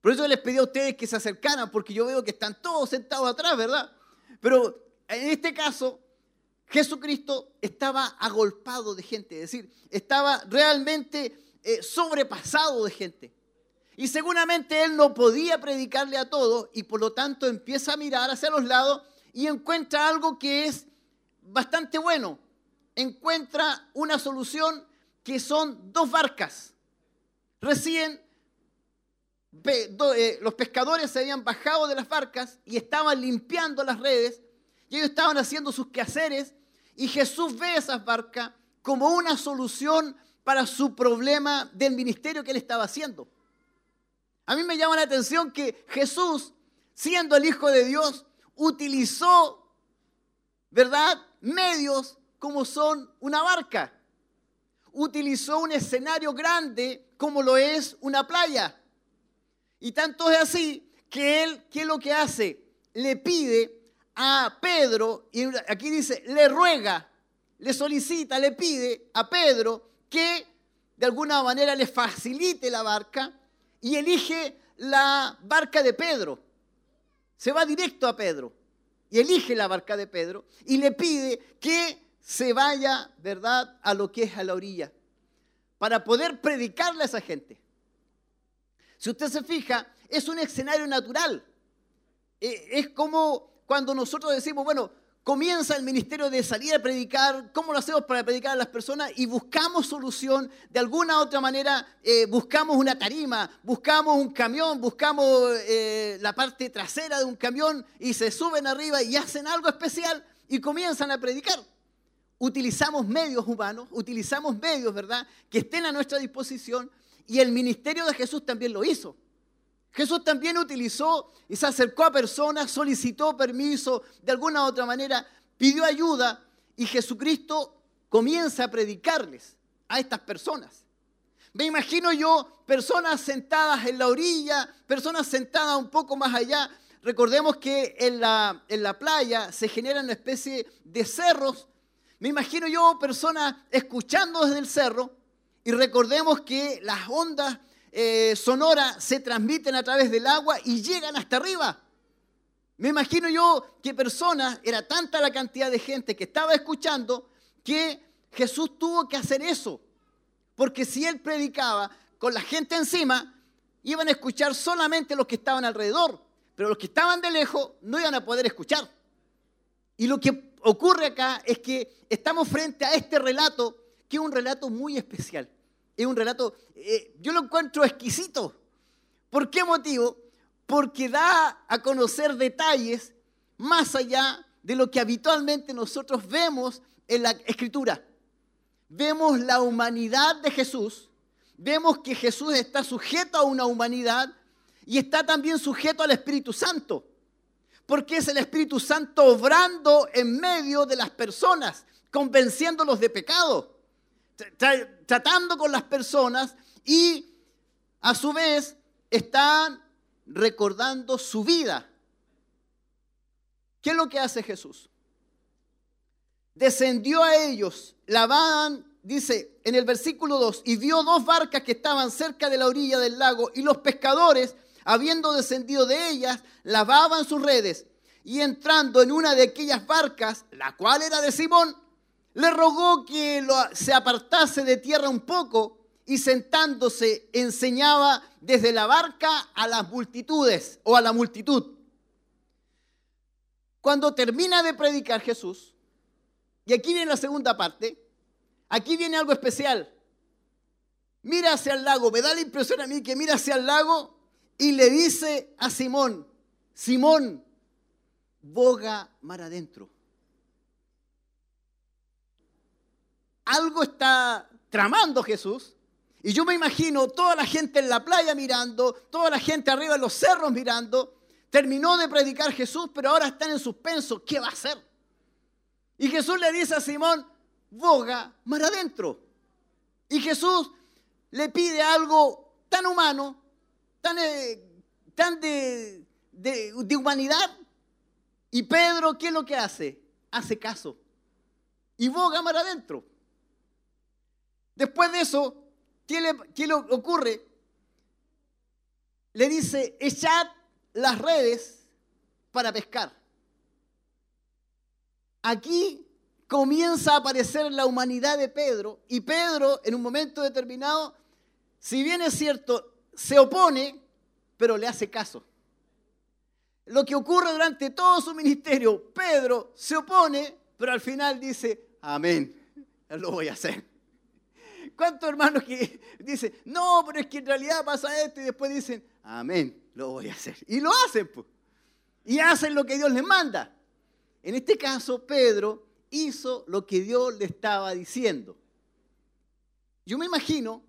Por eso les pedí a ustedes que se acercaran, porque yo veo que están todos sentados atrás, ¿verdad? Pero en este caso, Jesucristo estaba agolpado de gente, es decir, estaba realmente eh, sobrepasado de gente. Y seguramente él no podía predicarle a todos y por lo tanto empieza a mirar hacia los lados y encuentra algo que es bastante bueno. Encuentra una solución que son dos barcas. Recién eh, los pescadores se habían bajado de las barcas y estaban limpiando las redes y ellos estaban haciendo sus quehaceres y Jesús ve esas barcas como una solución para su problema del ministerio que él estaba haciendo. A mí me llama la atención que Jesús, siendo el Hijo de Dios, utilizó, ¿verdad?, medios como son una barca. Utilizó un escenario grande como lo es una playa. Y tanto es así que él, ¿qué es lo que hace? Le pide a Pedro, y aquí dice, le ruega, le solicita, le pide a Pedro que de alguna manera le facilite la barca y elige la barca de Pedro. Se va directo a Pedro y elige la barca de Pedro y le pide que se vaya, ¿verdad?, a lo que es a la orilla, para poder predicarle a esa gente. Si usted se fija, es un escenario natural. Eh, es como cuando nosotros decimos, bueno, comienza el ministerio de salir a predicar, ¿cómo lo hacemos para predicar a las personas? Y buscamos solución, de alguna u otra manera eh, buscamos una tarima, buscamos un camión, buscamos eh, la parte trasera de un camión y se suben arriba y hacen algo especial y comienzan a predicar. Utilizamos medios humanos, utilizamos medios, ¿verdad?, que estén a nuestra disposición y el ministerio de Jesús también lo hizo. Jesús también utilizó y se acercó a personas, solicitó permiso, de alguna u otra manera pidió ayuda y Jesucristo comienza a predicarles a estas personas. Me imagino yo personas sentadas en la orilla, personas sentadas un poco más allá. Recordemos que en la, en la playa se genera una especie de cerros. Me imagino yo personas escuchando desde el cerro y recordemos que las ondas eh, sonora se transmiten a través del agua y llegan hasta arriba. Me imagino yo que personas, era tanta la cantidad de gente que estaba escuchando, que Jesús tuvo que hacer eso, porque si él predicaba con la gente encima, iban a escuchar solamente los que estaban alrededor, pero los que estaban de lejos no iban a poder escuchar. Y lo que ocurre acá es que estamos frente a este relato, que es un relato muy especial. Es un relato, eh, yo lo encuentro exquisito. ¿Por qué motivo? Porque da a conocer detalles más allá de lo que habitualmente nosotros vemos en la escritura. Vemos la humanidad de Jesús, vemos que Jesús está sujeto a una humanidad y está también sujeto al Espíritu Santo porque es el Espíritu Santo obrando en medio de las personas, convenciéndolos de pecado, tra- tratando con las personas y a su vez están recordando su vida. ¿Qué es lo que hace Jesús? Descendió a ellos, lavaban, dice en el versículo 2, y vio dos barcas que estaban cerca de la orilla del lago, y los pescadores, habiendo descendido de ellas, lavaban sus redes. Y entrando en una de aquellas barcas, la cual era de Simón, le rogó que se apartase de tierra un poco y sentándose enseñaba desde la barca a las multitudes o a la multitud. Cuando termina de predicar Jesús, y aquí viene la segunda parte, aquí viene algo especial. Mira hacia el lago, me da la impresión a mí que mira hacia el lago y le dice a Simón, Simón, boga mar adentro. Algo está tramando Jesús. Y yo me imagino toda la gente en la playa mirando, toda la gente arriba en los cerros mirando. Terminó de predicar Jesús, pero ahora están en suspenso. ¿Qué va a hacer? Y Jesús le dice a Simón, boga mar adentro. Y Jesús le pide algo tan humano, tan, eh, de- de humanidad. Y Pedro, ¿qué es lo que hace? Hace caso. Y boga mar adentro. Después de eso, ¿qué le, ocurre? Le dice, echad las redes para pescar. Aquí comienza a aparecer la humanidad de Pedro y Pedro en un momento determinado, si bien es cierto, se opone, pero le hace caso. Lo que ocurre durante todo su ministerio, Pedro se opone, pero al final dice, amén, lo voy a hacer. ¿Cuántos hermanos que *laughs* dicen, no, pero es que en realidad pasa esto y después dicen, amén, lo voy a hacer? Y lo hacen, pues. Y hacen lo que Dios les manda. En este caso, Pedro hizo lo que Dios le estaba diciendo. Yo me imagino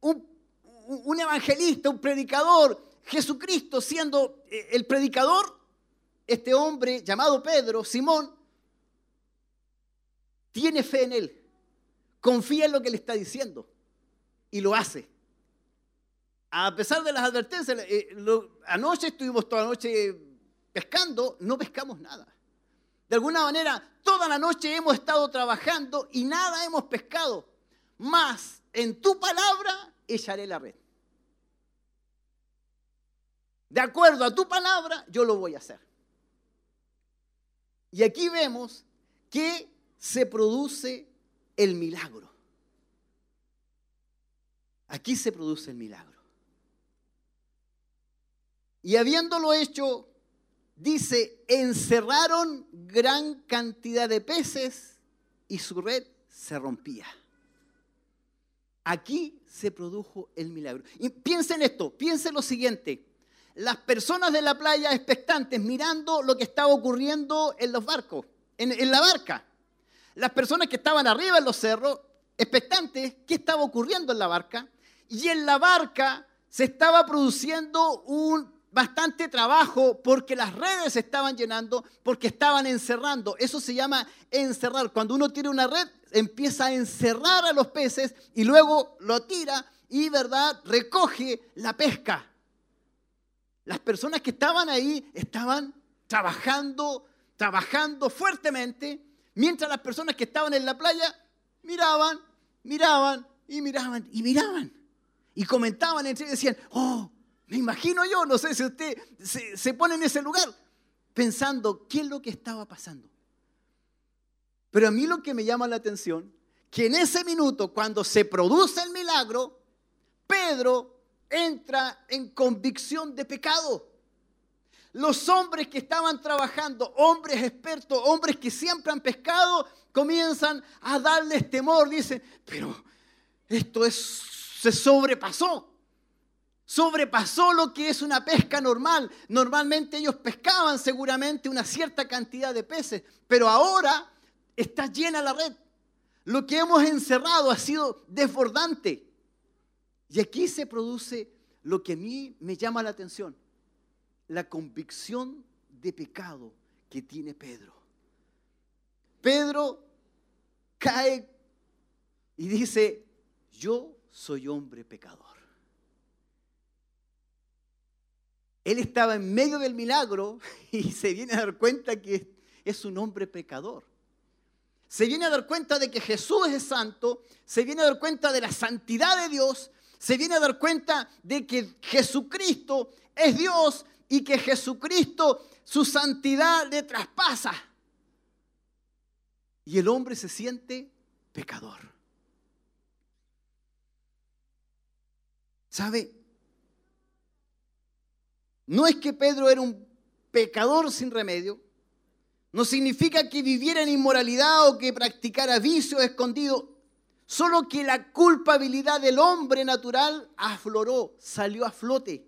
un, un- evangelista, un predicador, Jesucristo siendo eh, el predicador, este hombre llamado Pedro, Simón, tiene fe en él, confía en lo que le está diciendo y lo hace. A pesar de las advertencias, eh, anoche estuvimos toda la noche pescando, no pescamos nada. De alguna manera, toda la noche hemos estado trabajando y nada hemos pescado. Más en tu palabra echaré la red. De acuerdo a tu palabra, yo lo voy a hacer. Y aquí vemos que se produce el milagro. Aquí se produce el milagro. Y habiéndolo hecho, dice, encerraron gran cantidad de peces y su red se rompía. Aquí se produjo el milagro. Y piensen esto, piensen lo siguiente. Las personas de la playa expectantes mirando lo que estaba ocurriendo en los barcos, en, en la barca. Las personas que estaban arriba en los cerros, expectantes, ¿qué estaba ocurriendo en la barca? Y en la barca se estaba produciendo un bastante trabajo porque las redes se estaban llenando, porque estaban encerrando. Eso se llama encerrar. Cuando uno tiene una red, empieza a encerrar a los peces y luego lo tira y, ¿verdad?, recoge la pesca. Las personas que estaban ahí estaban trabajando, trabajando fuertemente, mientras las personas que estaban en la playa miraban, miraban y miraban y miraban. Y comentaban entre ellos y decían, oh, me imagino yo, no sé si usted se, se pone en ese lugar, pensando qué es lo que estaba pasando. Pero a mí lo que me llama la atención, que en ese minuto, cuando se produce el milagro, Pedro entra en convicción de pecado. Los hombres que estaban trabajando, hombres expertos, hombres que siempre han pescado, comienzan a darles temor. Dicen, pero esto es, se sobrepasó. Sobrepasó lo que es una pesca normal. Normalmente ellos pescaban seguramente una cierta cantidad de peces, pero ahora está llena la red. Lo que hemos encerrado ha sido desbordante. Y aquí se produce lo que a mí me llama la atención, la convicción de pecado que tiene Pedro. Pedro cae y dice, yo soy hombre pecador. Él estaba en medio del milagro *laughs* y se viene a dar cuenta que es un hombre pecador. Se viene a dar cuenta de que Jesús es santo, se viene a dar cuenta de la santidad de Dios, se viene a dar cuenta de que Jesucristo es Dios y que Jesucristo su santidad le traspasa. Y el hombre se siente pecador. ¿Sabe? No es que Pedro era un pecador sin remedio, no significa que viviera en inmoralidad o que practicara vicios escondidos, solo que la culpabilidad del hombre natural afloró, salió a flote.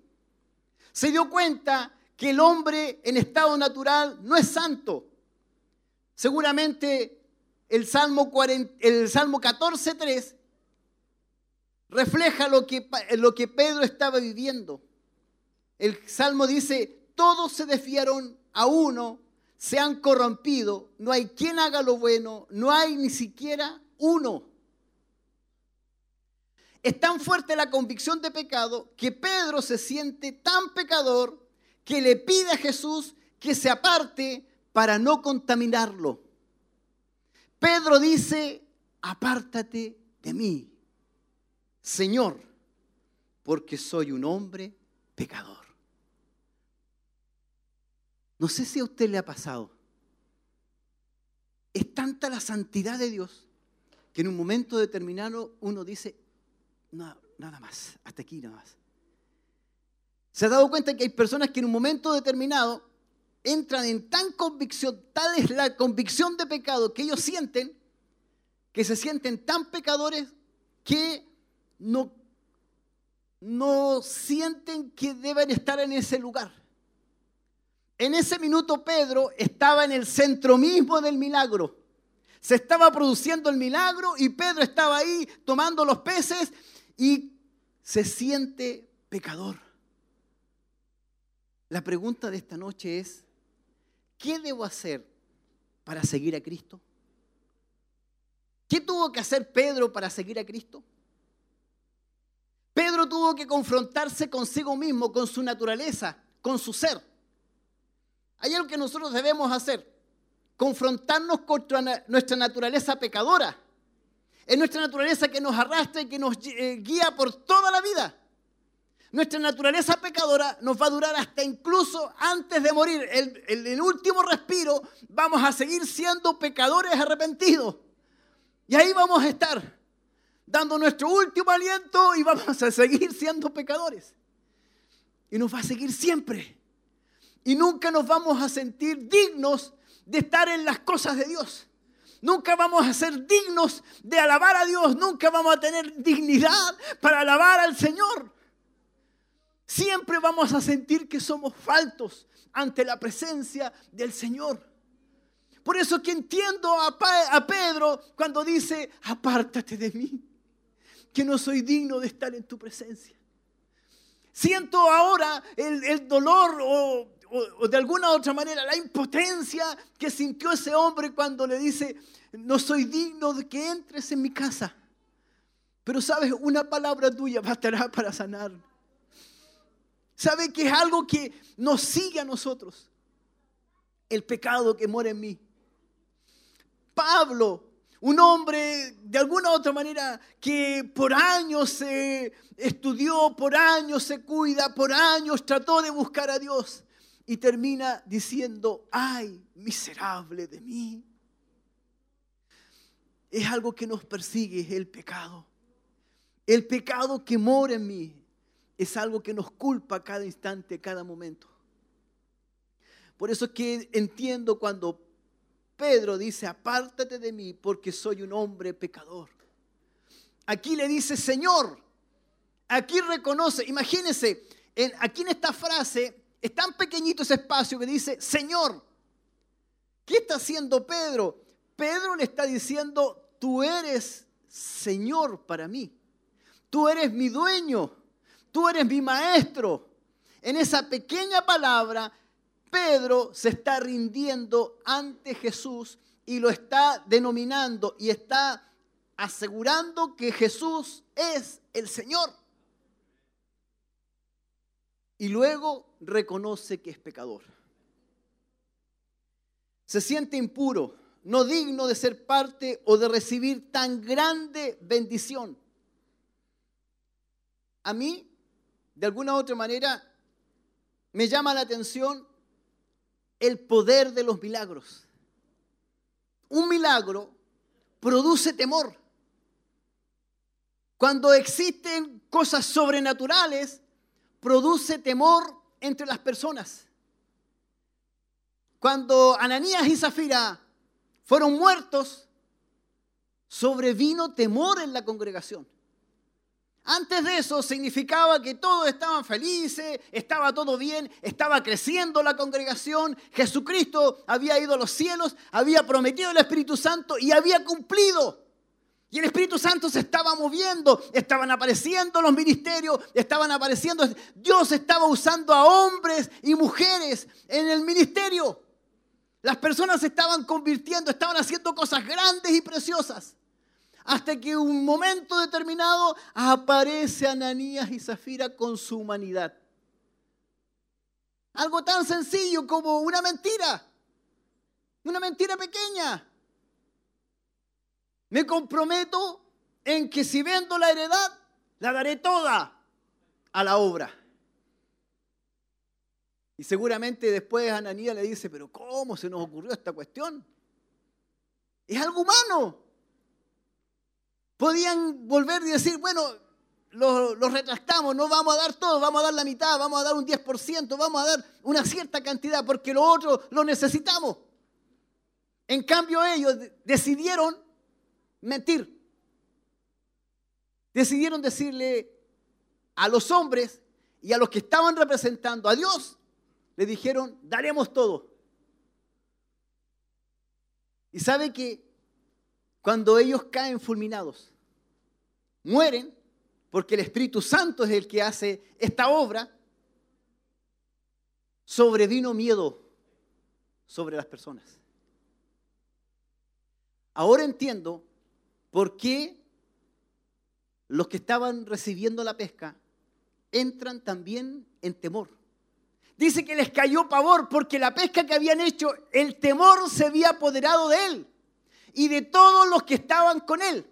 Se dio cuenta que el hombre en estado natural no es santo. Seguramente el Salmo, 40, el Salmo 14.3 refleja lo que, lo que Pedro estaba viviendo. El Salmo dice, todos se desfiaron a uno, se han corrompido, no hay quien haga lo bueno, no hay ni siquiera uno. Es tan fuerte la convicción de pecado que Pedro se siente tan pecador que le pide a Jesús que se aparte para no contaminarlo. Pedro dice, apártate de mí, Señor, porque soy un hombre pecador. No sé si a usted le ha pasado. Es tanta la santidad de Dios que en un momento determinado uno dice, nada más, hasta aquí nada más. ¿Se ha dado cuenta que hay personas que en un momento determinado entran en tan convicción, tal es la convicción de pecado que ellos sienten, que se sienten tan pecadores que no, no sienten que deben estar en ese lugar? En ese minuto Pedro estaba en el centro mismo del milagro. Se estaba produciendo el milagro y Pedro estaba ahí tomando los peces y se siente pecador. La pregunta de esta noche es, ¿qué debo hacer para seguir a Cristo? ¿Qué tuvo que hacer Pedro para seguir a Cristo? Pedro tuvo que confrontarse consigo mismo, con su naturaleza, con su ser. Hay algo que nosotros debemos hacer, confrontarnos contra nuestra naturaleza pecadora es nuestra naturaleza que nos arrastra y que nos eh, guía por toda la vida. Nuestra naturaleza pecadora nos va a durar hasta incluso antes de morir. El, el, último respiro vamos a seguir siendo pecadores arrepentidos. Y ahí vamos a estar, dando nuestro último aliento y vamos a seguir siendo pecadores. Y nos va a seguir siempre. Y nunca nos vamos a sentir dignos de estar en las cosas de Dios. Nunca vamos a ser dignos de alabar a Dios. Nunca vamos a tener dignidad para alabar al Señor. Siempre vamos a sentir que somos faltos ante la presencia del Señor. Por eso que entiendo a, Pedro cuando dice, apártate de mí, que no soy digno de estar en tu presencia. Siento ahora el, el dolor o o, de alguna otra manera la impotencia que sintió ese hombre cuando le dice, no soy digno de que entres en mi casa. Pero sabes, una palabra tuya bastará para sanar. Sabe que es algo que nos sigue a nosotros. El pecado que muere en mí. Pablo, un hombre de alguna otra manera que por años se estudió, por años se cuida, por años trató de buscar a Dios y termina diciendo, ay, miserable de mí. es algo que nos persigue, es el pecado. El pecado que mora en mí es algo que nos culpa cada instante, cada momento. Por eso es que entiendo cuando Pedro dice, apártate de mí porque soy un hombre pecador. Aquí le dice, Señor, aquí reconoce, imagínense, en, aquí en esta frase es tan pequeñito ese espacio que dice, Señor, ¿qué está haciendo Pedro? Pedro le está diciendo, tú eres Señor para mí, tú eres mi dueño, tú eres mi maestro. En esa pequeña palabra, Pedro se está rindiendo ante Jesús y lo está denominando y está asegurando que Jesús es el Señor. Y luego reconoce que es pecador. Se siente impuro, no digno de ser parte o de recibir tan grande bendición. A mí, de alguna u otra manera, me llama la atención el poder de los milagros. Un milagro produce temor. Cuando existen cosas sobrenaturales, produce temor entre las personas. Cuando Ananías y Zafira fueron muertos, sobrevino temor en la congregación. Antes de eso significaba que todos estaban felices, estaba todo bien, estaba creciendo la congregación, Jesucristo había ido a los cielos, había prometido el Espíritu Santo y había cumplido. Y el Espíritu Santo se estaba moviendo, estaban apareciendo los ministerios, estaban apareciendo, Dios estaba usando a hombres y mujeres en el ministerio. Las personas se estaban convirtiendo, estaban haciendo cosas grandes y preciosas. Hasta que un momento determinado aparece Ananías y Zafira con su humanidad. Algo tan sencillo como una mentira. Una mentira pequeña. Me comprometo en que si vendo la heredad, la daré toda a la obra. Y seguramente después Ananías le dice, pero ¿cómo se nos ocurrió esta cuestión? Es algo humano. Podían volver y decir, bueno, los lo retractamos, no vamos a dar todo, vamos a dar la mitad, vamos a dar un 10%, vamos a dar una cierta cantidad, porque lo otro lo necesitamos. En cambio ellos decidieron mentir. Decidieron decirle a los hombres y a los que estaban representando a Dios, le dijeron, daremos todo. Y sabe que cuando ellos caen fulminados, mueren, porque el Espíritu Santo es el que hace esta obra, sobrevino miedo sobre las personas. Ahora entiendo ¿Por qué los que estaban recibiendo la pesca entran también en temor? Dice que les cayó pavor porque la pesca que habían hecho, el temor se había apoderado de él y de todos los que estaban con él.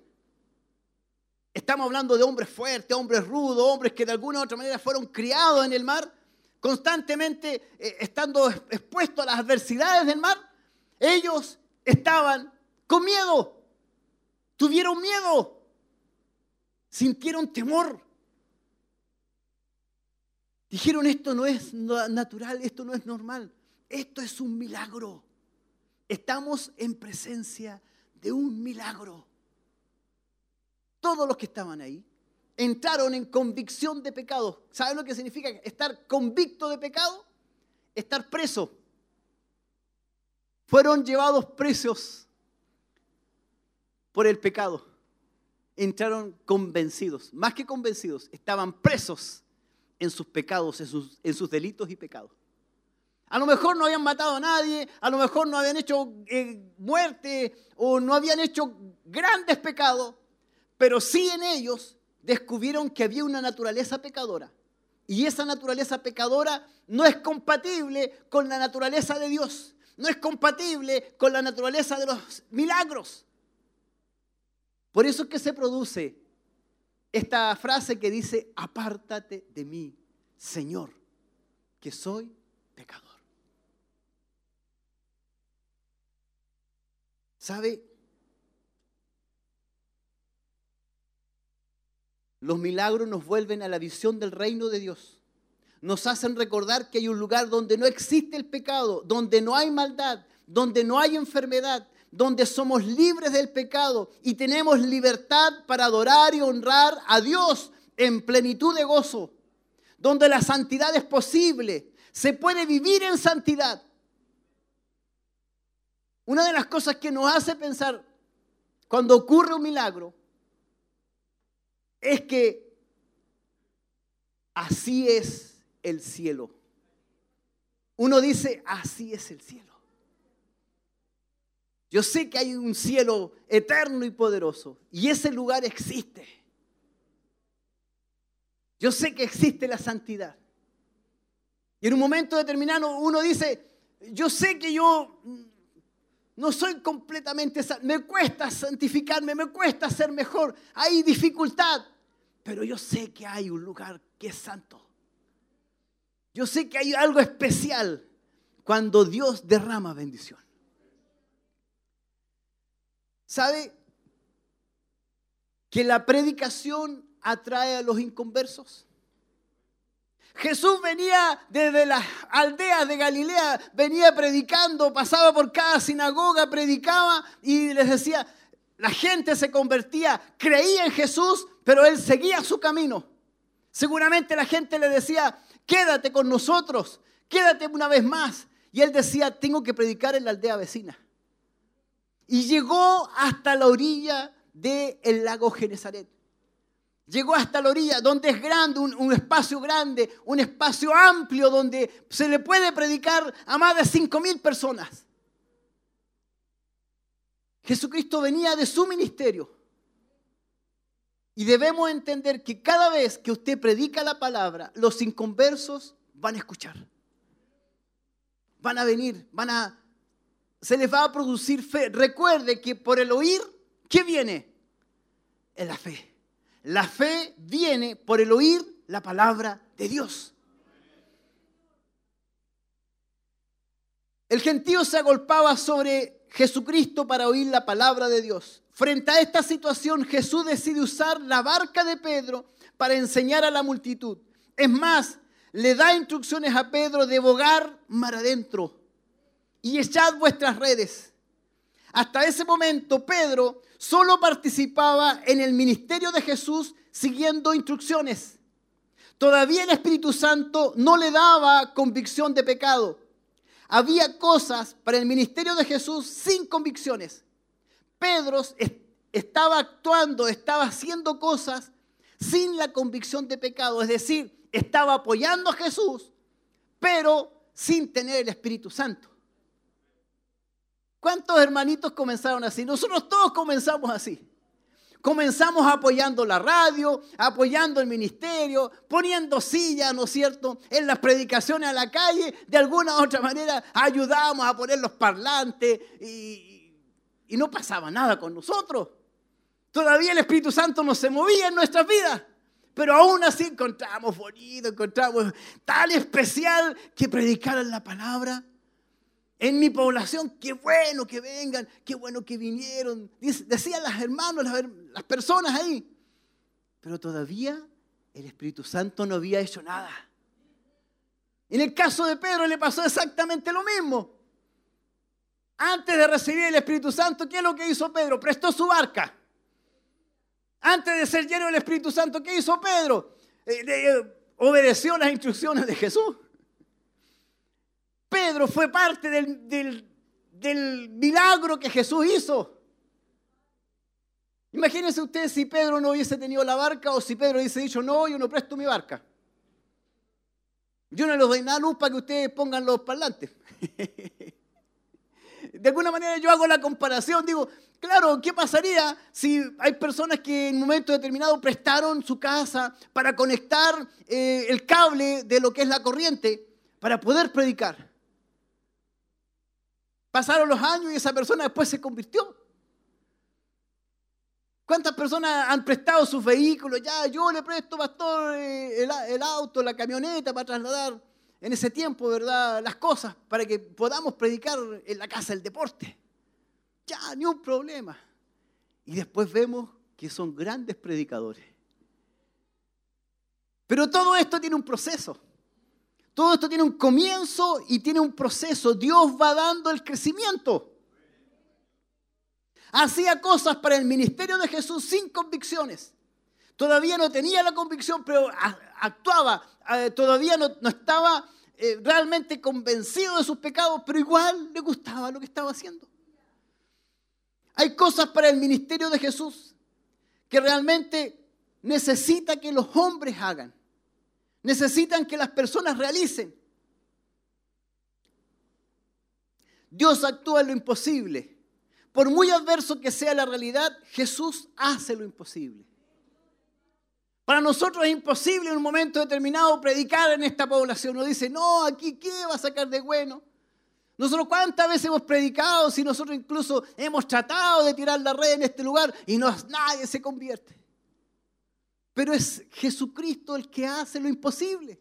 Estamos hablando de hombres fuertes, hombres rudos, hombres que de alguna u otra manera fueron criados en el mar, constantemente eh, estando expuestos a las adversidades del mar. Ellos estaban con miedo, Tuvieron miedo. Sintieron temor. Dijeron, esto no es natural, esto no es normal. Esto es un milagro. Estamos en presencia de un milagro. Todos los que estaban ahí entraron en convicción de pecado. ¿Saben lo que significa estar convicto de pecado? Estar preso. Fueron llevados presos por el pecado, entraron convencidos, más que convencidos, estaban presos en sus pecados, en sus, delitos y pecados. A lo mejor no habían matado a nadie, a lo mejor no habían hecho eh, muerte o no habían hecho grandes pecados, pero sí en ellos descubrieron que había una naturaleza pecadora. Y esa naturaleza pecadora no es compatible con la naturaleza de Dios, no es compatible con la naturaleza de los milagros. Por eso es que se produce esta frase que dice, apártate de mí, Señor, que soy pecador. ¿Sabe? Los milagros nos vuelven a la visión del reino de Dios. Nos hacen recordar que hay un lugar donde no existe el pecado, donde no hay maldad, donde no hay enfermedad, donde somos libres del pecado y tenemos libertad para adorar y honrar a Dios en plenitud de gozo, donde la santidad es posible, se puede vivir en santidad. Una de las cosas que nos hace pensar cuando ocurre un milagro es que así es el cielo. Uno dice, así es el cielo. Yo sé que hay un cielo eterno y poderoso y ese lugar existe. Yo sé que existe la santidad. Y en un momento determinado uno dice, yo sé que yo no soy completamente santo, me cuesta santificarme, me cuesta ser mejor, hay dificultad, pero yo sé que hay un lugar que es santo. Yo sé que hay algo especial cuando Dios derrama bendición. ¿Sabe que la predicación atrae a los inconversos? Jesús venía desde las aldeas de Galilea, venía predicando, pasaba por cada sinagoga, predicaba y les decía, la gente se convertía, creía en Jesús, pero él seguía su camino. Seguramente la gente le decía, quédate con nosotros, quédate una vez más. Y él decía, tengo que predicar en la aldea vecina y llegó hasta la orilla del lago Genezaret. Llegó hasta la orilla donde es grande, un, un, espacio grande, un espacio amplio donde se le puede predicar a más de cinco mil personas. Jesucristo venía de su ministerio. Y debemos entender que cada vez que usted predica la palabra, los inconversos van a escuchar. Van a venir, van a se les va a producir fe. Recuerde que por el oír, ¿qué viene? Es la fe. La fe viene por el oír la palabra de Dios. El gentío se agolpaba sobre Jesucristo para oír la palabra de Dios. Frente a esta situación, Jesús decide usar la barca de Pedro para enseñar a la multitud. Es más, le da instrucciones a Pedro de bogar mar adentro y echad vuestras redes. Hasta ese momento Pedro solo participaba en el ministerio de Jesús siguiendo instrucciones. Todavía el Espíritu Santo no le daba convicción de pecado. Había cosas para el ministerio de Jesús sin convicciones. Pedro estaba actuando, estaba haciendo cosas sin la convicción de pecado. Es decir, estaba apoyando a Jesús, pero sin tener el Espíritu Santo. ¿Cuántos hermanitos comenzaron así? Nosotros todos comenzamos así. Comenzamos apoyando la radio, apoyando el ministerio, poniendo sillas, ¿no es cierto?, en las predicaciones a la calle. De alguna u otra manera ayudábamos a poner los parlantes y, y no pasaba nada con nosotros. Todavía el Espíritu Santo no se movía en nuestras vidas. Pero aún así encontramos bonito, encontramos tal especial que predicaran la palabra en mi población, qué bueno que vengan, qué bueno que vinieron. Decían las hermanos, las, personas ahí. Pero todavía el Espíritu Santo no había hecho nada. En el caso de Pedro le pasó exactamente lo mismo. Antes de recibir el Espíritu Santo, ¿qué es lo que hizo Pedro? Prestó su barca. Antes de ser lleno del Espíritu Santo, ¿qué hizo Pedro? Eh, eh, obedeció las instrucciones de Jesús. Fue parte del, del, milagro que Jesús hizo. Imagínense ustedes si Pedro no hubiese tenido la barca o si Pedro hubiese dicho, no, yo no presto mi barca. Yo no les doy nada luz para que ustedes pongan los parlantes. *laughs* De alguna manera yo hago la comparación, digo, claro, ¿qué pasaría si hay personas que en un momento determinado prestaron su casa para conectar eh, el cable de lo que es la corriente para poder predicar? Pasaron los años y esa persona después se convirtió. ¿Cuántas personas han prestado sus vehículos? Ya, yo le presto, pastor, eh, el, auto, la camioneta para trasladar en ese tiempo, ¿verdad? Las cosas para que podamos predicar en la casa del deporte. Ya, ni un problema. Y después vemos que son grandes predicadores. Pero todo esto tiene un proceso. Todo esto tiene un comienzo y tiene un proceso. Dios va dando el crecimiento. Hacía cosas para el ministerio de Jesús sin convicciones. Todavía no tenía la convicción, pero actuaba. eh, Todavía no, no estaba eh, realmente convencido de sus pecados, pero igual le gustaba lo que estaba haciendo. Hay cosas para el ministerio de Jesús que realmente necesita que los hombres hagan. Necesitan que las personas realicen. Dios actúa en lo imposible. Por muy adverso que sea la realidad, Jesús hace lo imposible. Para nosotros es imposible en un momento determinado predicar en esta población. Uno dice, no, aquí qué va a sacar de bueno. Nosotros cuántas veces hemos predicado, si nosotros incluso hemos tratado de tirar la red en este lugar y no, nadie se convierte. Pero es Jesucristo el que hace lo imposible.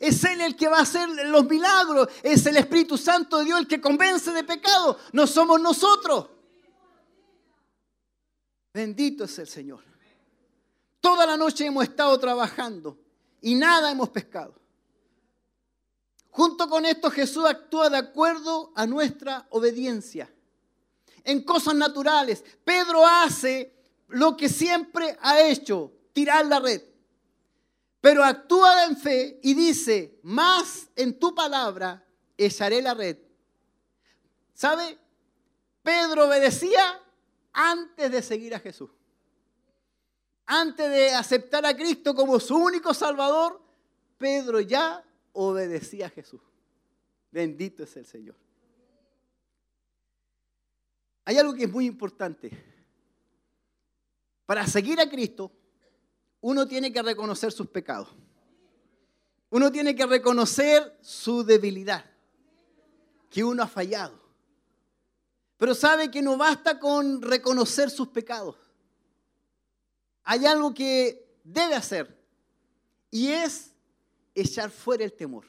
Es Él el que va a hacer los milagros. Es el Espíritu Santo de Dios el que convence de pecado. No somos nosotros. Bendito es el Señor. Toda la noche hemos estado trabajando y nada hemos pescado. Junto con esto Jesús actúa de acuerdo a nuestra obediencia. En cosas naturales, Pedro hace lo que siempre ha hecho, tirar la red. Pero actúa en fe y dice, más en tu palabra echaré la red. ¿Sabe? Pedro obedecía antes de seguir a Jesús. Antes de aceptar a Cristo como su único Salvador, Pedro ya obedecía a Jesús. Bendito es el Señor. Hay algo que es muy importante. Para seguir a Cristo, uno tiene que reconocer sus pecados. Uno tiene que reconocer su debilidad, que uno ha fallado. Pero sabe que no basta con reconocer sus pecados. Hay algo que debe hacer y es echar fuera el temor.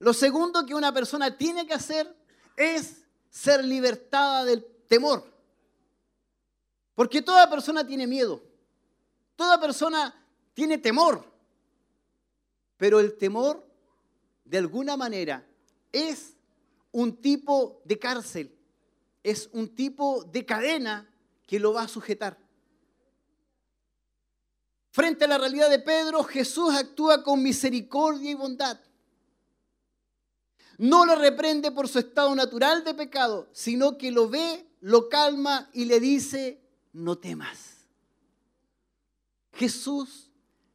Lo segundo que una persona tiene que hacer es ser libertada del temor. Porque toda persona tiene miedo. Toda persona tiene temor. Pero el temor, de alguna manera, es un tipo de cárcel. Es un tipo de cadena que lo va a sujetar. Frente a la realidad de Pedro, Jesús actúa con misericordia y bondad. No lo reprende por su estado natural de pecado, sino que lo ve, lo calma y le dice, no temas. Jesús,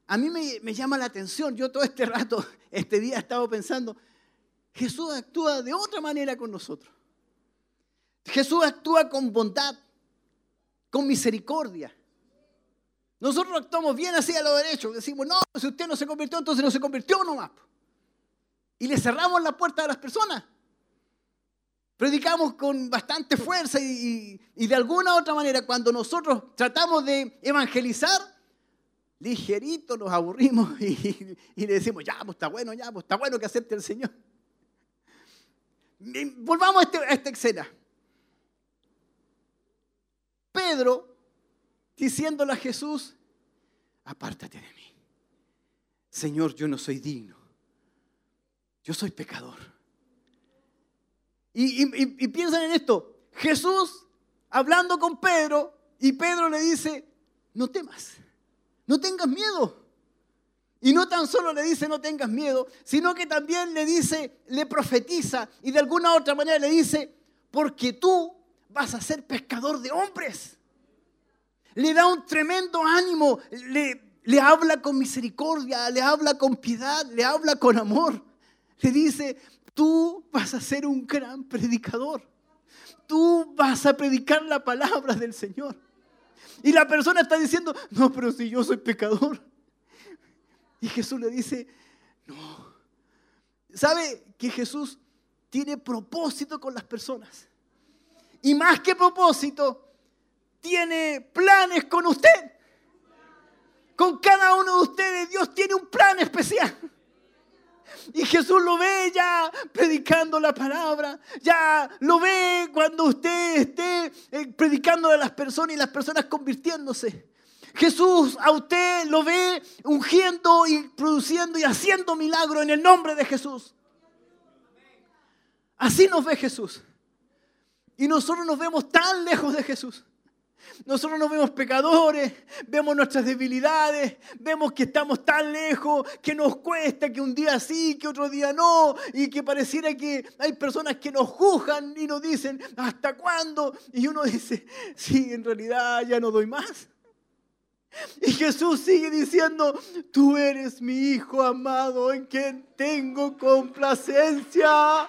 a mí me, llama la atención, yo todo este rato, *laughs* este día he estado pensando, Jesús actúa de otra manera con nosotros. Jesús actúa con bondad, con misericordia. Nosotros actuamos bien así a lo derecho. Decimos, no, si usted no se convirtió, entonces no se convirtió nomás. Y le cerramos la puerta a las personas. Predicamos con bastante fuerza y, de alguna u otra manera, cuando nosotros tratamos de evangelizar, ligerito nos aburrimos *laughs* y, le decimos, ya, pues está bueno, ya, pues está bueno que acepte el Señor. Volvamos a, este- a esta escena. Pedro diciéndole a Jesús, apártate de mí. Señor, yo no soy digno. Yo soy pecador. Y, y- piensan en esto. Jesús hablando con Pedro y Pedro le dice, no temas, no tengas miedo. Y no tan solo le dice no tengas miedo, sino que también le dice, le profetiza y de alguna otra manera le dice, porque tú vas a ser pescador de hombres. Le da un tremendo ánimo, le habla con misericordia, le habla con piedad, le habla con amor. Le dice, tú vas a ser un gran predicador. Tú vas a predicar la palabra del Señor. Y la persona está diciendo, no, pero si yo soy pecador. Y Jesús le dice, no. ¿Sabe que Jesús tiene propósito con las personas? Y más que propósito, tiene planes con usted. Con cada uno de ustedes Dios tiene un plan especial. Y Jesús lo ve ya predicando la palabra, ya lo ve cuando usted esté eh, predicando a las personas y las personas convirtiéndose. Jesús a usted lo ve ungiendo y produciendo y haciendo milagros en el nombre de Jesús. Así nos ve Jesús. Y nosotros nos vemos tan lejos de Jesús. Nosotros nos vemos pecadores, vemos nuestras debilidades, vemos que estamos tan lejos, que nos cuesta, que un día sí, que otro día no, y que pareciera que hay personas que nos juzgan y nos dicen, ¿hasta cuándo? Y uno dice, sí, en realidad ya no doy más. Y Jesús sigue diciendo, tú eres mi hijo amado en quien tengo complacencia.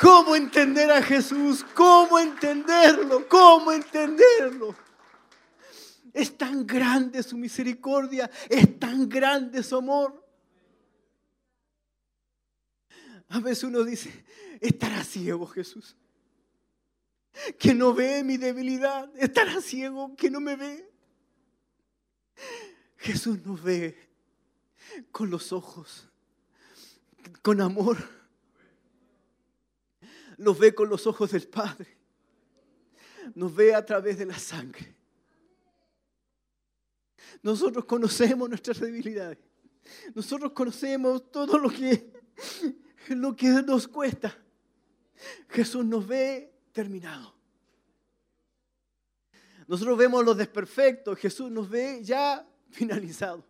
¿Cómo entender a Jesús? ¿Cómo entenderlo? ¿Cómo entenderlo? Es tan grande su misericordia, es tan grande su amor. A veces uno dice, estará ciego Jesús, que no ve mi debilidad, estará ciego, que no me ve. Jesús nos ve con los ojos, con amor los ve con los ojos del Padre. Nos ve a través de la sangre. Nosotros conocemos nuestras debilidades. Nosotros conocemos todo lo que, lo que nos cuesta. Jesús nos ve terminado. Nosotros vemos los desperfectos. Jesús nos ve ya finalizado.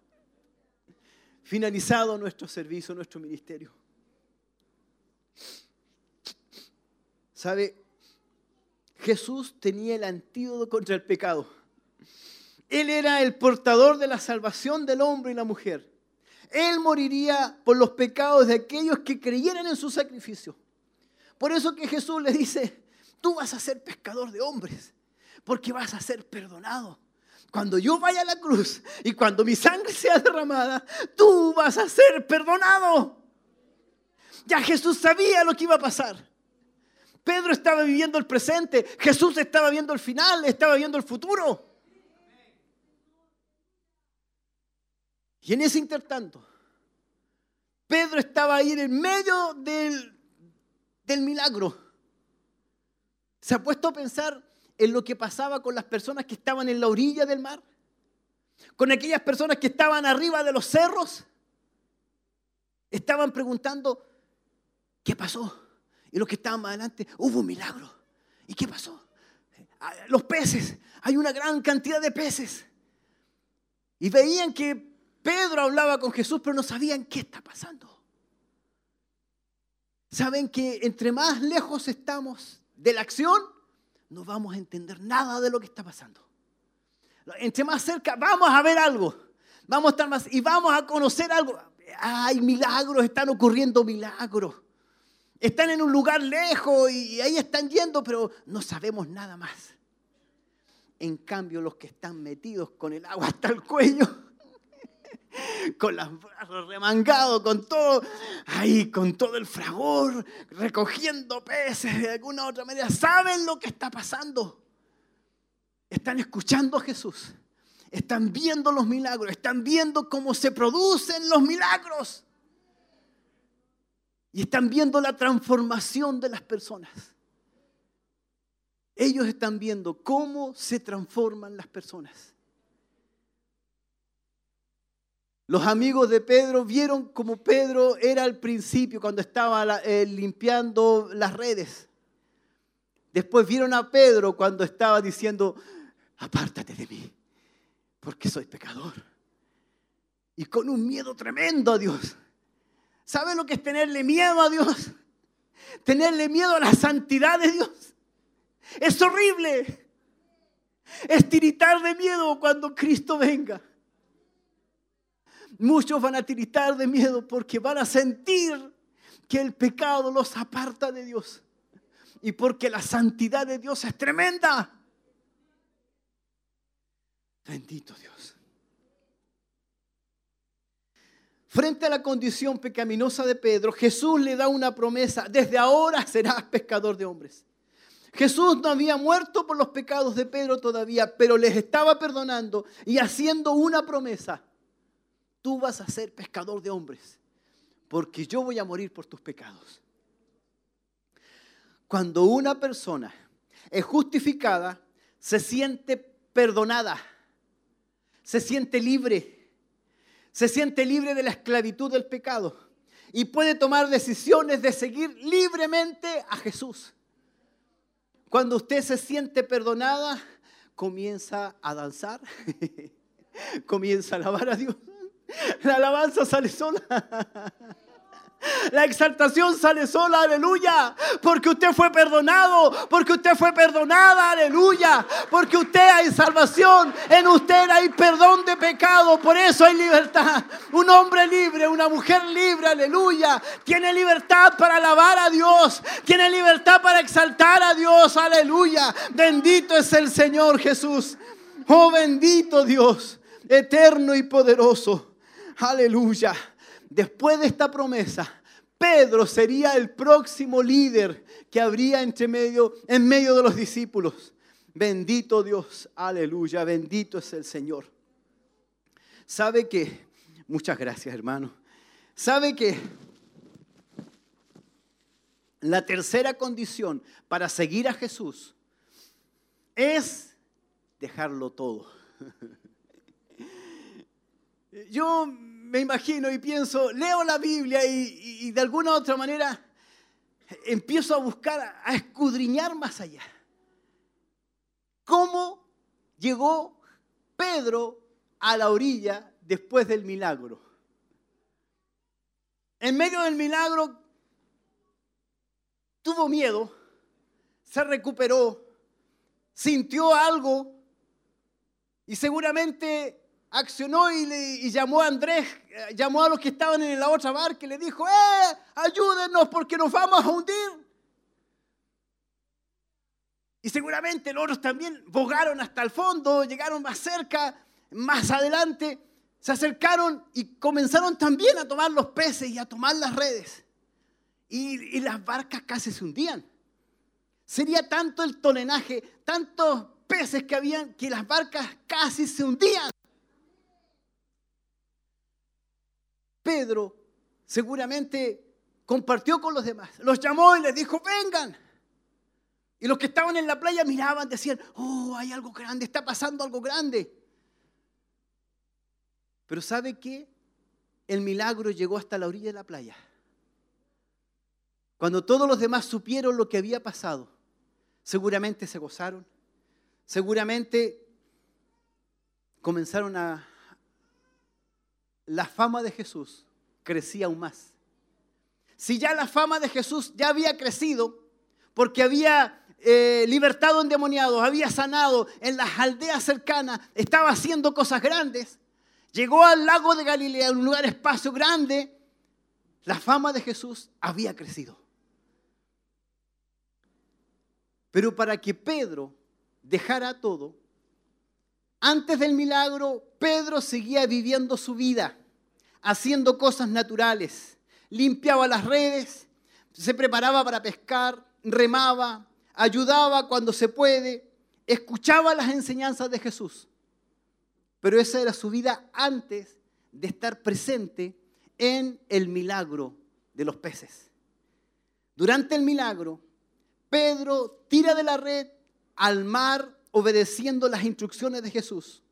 Finalizado nuestro servicio, nuestro ministerio. ¿Sabe? Jesús tenía el antídoto contra el pecado. Él era el portador de la salvación del hombre y la mujer. Él moriría por los pecados de aquellos que creyeran en su sacrificio. Por eso que Jesús le dice, tú vas a ser pescador de hombres, porque vas a ser perdonado. Cuando yo vaya a la cruz y cuando mi sangre sea derramada, tú vas a ser perdonado. Ya Jesús sabía lo que iba a pasar. Pedro estaba viviendo el presente, Jesús estaba viendo el final, estaba viendo el futuro. Y en ese intertanto, Pedro estaba ahí en el medio del, del milagro. ¿Se ha puesto a pensar en lo que pasaba con las personas que estaban en la orilla del mar? Con aquellas personas que estaban arriba de los cerros. Estaban preguntando, ¿qué pasó? Y los que estaban más adelante, hubo un milagro. ¿Y qué pasó? Ah, los peces, hay una gran cantidad de peces. Y veían que Pedro hablaba con Jesús, pero no sabían qué está pasando. Saben que entre más lejos estamos de la acción, no vamos a entender nada de lo que está pasando. Entre más cerca, vamos a ver algo. Vamos a estar más y vamos a conocer algo. Hay milagros, están ocurriendo milagros. Están en un lugar lejos y ahí están yendo, pero no sabemos nada más. En cambio, los que están metidos con el agua hasta el cuello, *laughs* con las brazos remangados, con todo, ahí con todo el fragor, recogiendo peces de alguna otra manera, saben lo que está pasando. Están escuchando a Jesús, están viendo los milagros, están viendo cómo se producen los milagros. Y están viendo la transformación de las personas. Ellos están viendo cómo se transforman las personas. Los amigos de Pedro vieron como Pedro era al principio cuando estaba eh, limpiando las redes. Después vieron a Pedro cuando estaba diciendo, apártate de mí, porque soy pecador. Y con un miedo tremendo a Dios. ¿Sabe lo que es tenerle miedo a Dios? *laughs* Tenerle miedo a la santidad de Dios. Es horrible. Es tiritar de miedo cuando Cristo venga. Muchos van a tiritar de miedo porque van a sentir que el pecado los aparta de Dios. Y porque la santidad de Dios es tremenda. Bendito Dios. Frente a la condición pecaminosa de Pedro, Jesús le da una promesa. Desde ahora serás pescador de hombres. Jesús no había muerto por los pecados de Pedro todavía, pero les estaba perdonando y haciendo una promesa. Tú vas a ser pescador de hombres, porque yo voy a morir por tus pecados. Cuando una persona es justificada, se siente perdonada, se siente libre, se siente libre de la esclavitud del pecado y puede tomar decisiones de seguir libremente a Jesús. Cuando usted se siente perdonada, comienza a danzar, *laughs* comienza a alabar a Dios. La alabanza sale sola. La exaltación sale sola, aleluya. Porque usted fue perdonado, porque usted fue perdonada, aleluya. Porque usted hay salvación, en usted hay perdón de pecado, por eso hay libertad. Un hombre libre, una mujer libre, aleluya. Tiene libertad para alabar a Dios, tiene libertad para exaltar a Dios, aleluya. Bendito es el Señor Jesús. Oh bendito Dios, eterno y poderoso. Aleluya. Después de esta promesa, Pedro sería el próximo líder que habría entre medio, en medio de los discípulos. Bendito Dios, aleluya, bendito es el Señor. ¿Sabe que? Muchas gracias, hermano. ¿Sabe que la tercera condición para seguir a Jesús es dejarlo todo? *laughs* Yo me imagino y pienso, leo la Biblia y, de alguna u otra manera empiezo a buscar, a escudriñar más allá. ¿Cómo llegó Pedro a la orilla después del milagro? En medio del milagro tuvo miedo, se recuperó, sintió algo y seguramente accionó y, llamó a Andrés, eh, llamó a los que estaban en la otra barca y le dijo, ¡eh! Ayúdenos porque nos vamos a hundir. Y seguramente los otros también bogaron hasta el fondo, llegaron más cerca, más adelante, se acercaron y comenzaron también a tomar los peces y a tomar las redes. Y, y las barcas casi se hundían. Sería tanto el tonenaje, tantos peces que habían, que las barcas casi se hundían. Pedro seguramente compartió con los demás, los llamó y les dijo, vengan. Y los que estaban en la playa miraban, decían, oh, hay algo grande, está pasando algo grande. Pero ¿sabe qué? El milagro llegó hasta la orilla de la playa. Cuando todos los demás supieron lo que había pasado, seguramente se gozaron, seguramente comenzaron a... La fama de Jesús crecía aún más. Si ya la fama de Jesús ya había crecido, porque había eh, libertado endemoniados, había sanado en las aldeas cercanas, estaba haciendo cosas grandes, llegó al lago de Galilea, un lugar espacio grande, la fama de Jesús había crecido. Pero para que Pedro dejara todo, antes del milagro, Pedro seguía viviendo su vida, haciendo cosas naturales. Limpiaba las redes, se preparaba para pescar, remaba, ayudaba cuando se puede, escuchaba las enseñanzas de Jesús. Pero esa era su vida antes de estar presente en el milagro de los peces. Durante el milagro, Pedro tira de la red al mar obedeciendo las instrucciones de Jesús.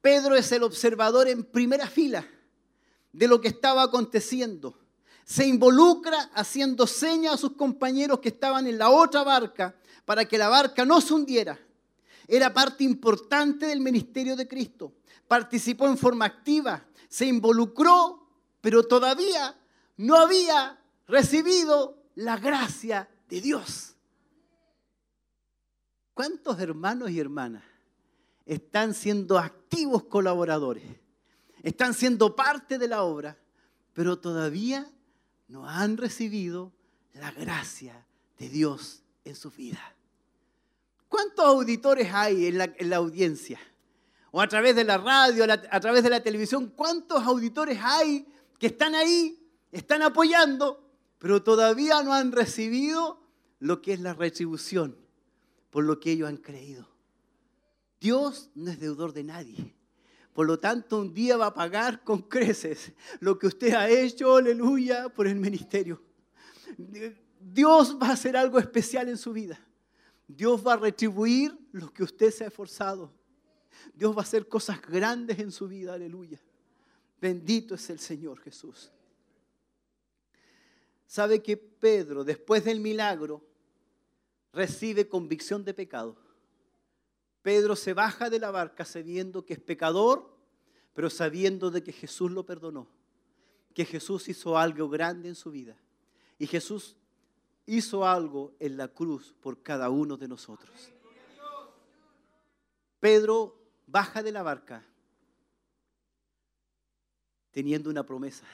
Pedro es el observador en primera fila de lo que estaba aconteciendo. Se involucra haciendo señas a sus compañeros que estaban en la otra barca para que la barca no se hundiera. Era parte importante del ministerio de Cristo. Participó en forma activa, se involucró, pero todavía no había recibido la gracia de Dios. ¿Cuántos hermanos y hermanas están siendo activos colaboradores? Están siendo parte de la obra, pero todavía no han recibido la gracia de Dios en su vida. ¿Cuántos auditores hay en la, en la audiencia? O a través de la radio, a, través de la televisión, ¿cuántos auditores hay que están ahí, están apoyando, pero todavía no han recibido lo que es la retribución por lo que ellos han creído? Dios no es deudor de nadie. Por lo tanto, un día va a pagar con *laughs* creces lo que usted ha hecho, aleluya, por el ministerio. Dios va a hacer algo especial en su vida. Dios va a retribuir lo que usted se ha esforzado. Dios va a hacer cosas grandes en su vida, aleluya. Bendito es el Señor Jesús. ¿Sabe que Pedro, después del milagro, recibe convicción de pecado? Pedro se baja de la barca sabiendo que es pecador, pero sabiendo de que Jesús lo perdonó, que Jesús hizo algo grande en su vida. Y Jesús hizo algo en la cruz por cada uno de nosotros. Pedro baja de la barca teniendo una promesa,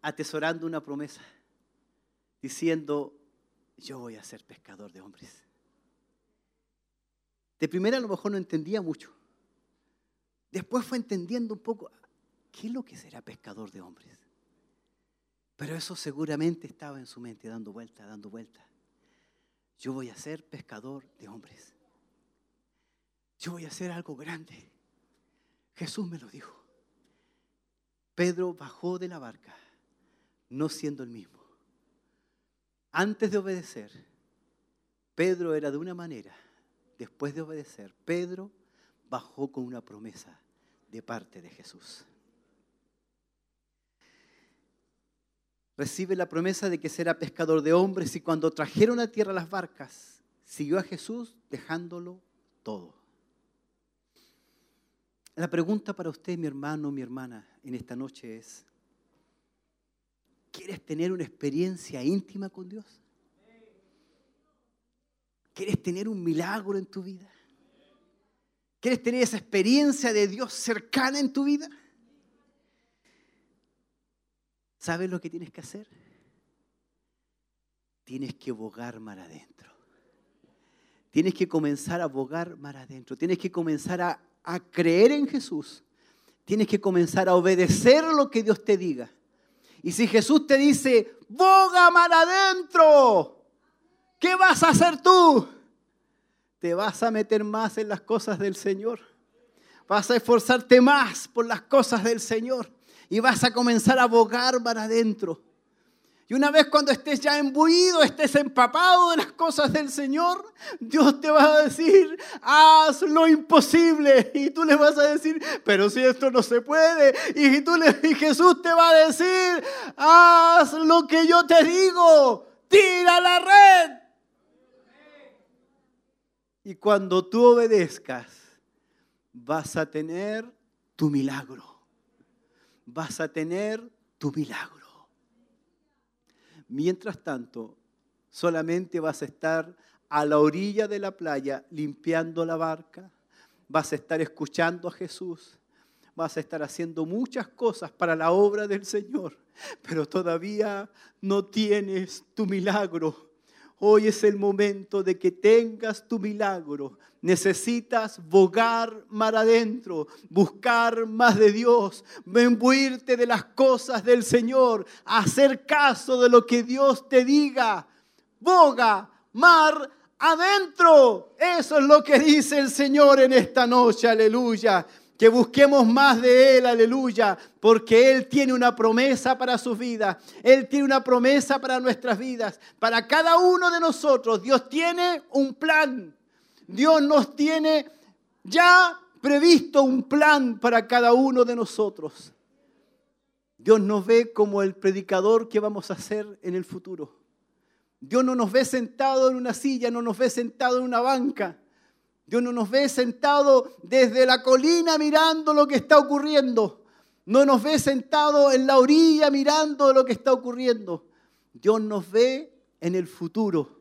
atesorando una promesa, diciendo, yo voy a ser pescador de hombres. De primera a lo mejor no entendía mucho. Después fue entendiendo un poco, ¿qué es lo que será pescador de hombres? Pero eso seguramente estaba en su mente dando vuelta, dando vuelta. Yo voy a ser pescador de hombres. Yo voy a hacer algo grande. Jesús me lo dijo. Pedro bajó de la barca, no siendo el mismo. Antes de obedecer, Pedro era de una manera. Después de obedecer, Pedro bajó con una promesa de parte de Jesús. Recibe la promesa de que será pescador de hombres y cuando trajeron a tierra las barcas, siguió a Jesús dejándolo todo. La pregunta para usted, mi hermano, mi hermana, en esta noche es, ¿quieres tener una experiencia íntima con Dios? ¿Quieres tener un milagro en tu vida? ¿Quieres tener esa experiencia de Dios cercana en tu vida? ¿Sabes lo que tienes que hacer? Tienes que bogar mar adentro. Tienes que comenzar a bogar mar adentro. Tienes que comenzar a, a creer en Jesús. Tienes que comenzar a obedecer lo que Dios te diga. Y si Jesús te dice, boga mar adentro, ¿qué vas a hacer tú? Te vas a meter más en las cosas del Señor. Vas a esforzarte más por las cosas del Señor. Y vas a comenzar a bogar para adentro. Y una vez cuando estés ya embuido, estés empapado de las cosas del Señor, Dios te va a decir, haz lo imposible. Y tú le vas a decir, pero si esto no se puede. Y, tú le, y Jesús te va a decir, haz lo que yo te digo, tira la red. Y cuando tú obedezcas, vas a tener tu milagro. Vas a tener tu milagro. Mientras tanto, solamente vas a estar a la orilla de la playa limpiando la barca, vas a estar escuchando a Jesús, vas a estar haciendo muchas cosas para la obra del Señor, pero todavía no tienes tu milagro. Hoy es el momento de que tengas tu milagro. Necesitas bogar mar adentro, buscar más de Dios, embuirte de las cosas del Señor, hacer caso de lo que Dios te diga. Boga mar adentro. Eso es lo que dice el Señor en esta noche, aleluya que busquemos más de Él, aleluya, porque Él tiene una promesa para sus vidas, Él tiene una promesa para nuestras vidas, para cada uno de nosotros. Dios tiene un plan, Dios nos tiene ya previsto un plan para cada uno de nosotros. Dios nos ve como el predicador que vamos a ser en el futuro. Dios no nos ve sentado en una silla, no nos ve sentado en una banca. Dios no nos ve sentado desde la colina mirando lo que está ocurriendo. No nos ve sentado en la orilla mirando lo que está ocurriendo. Dios nos ve en el futuro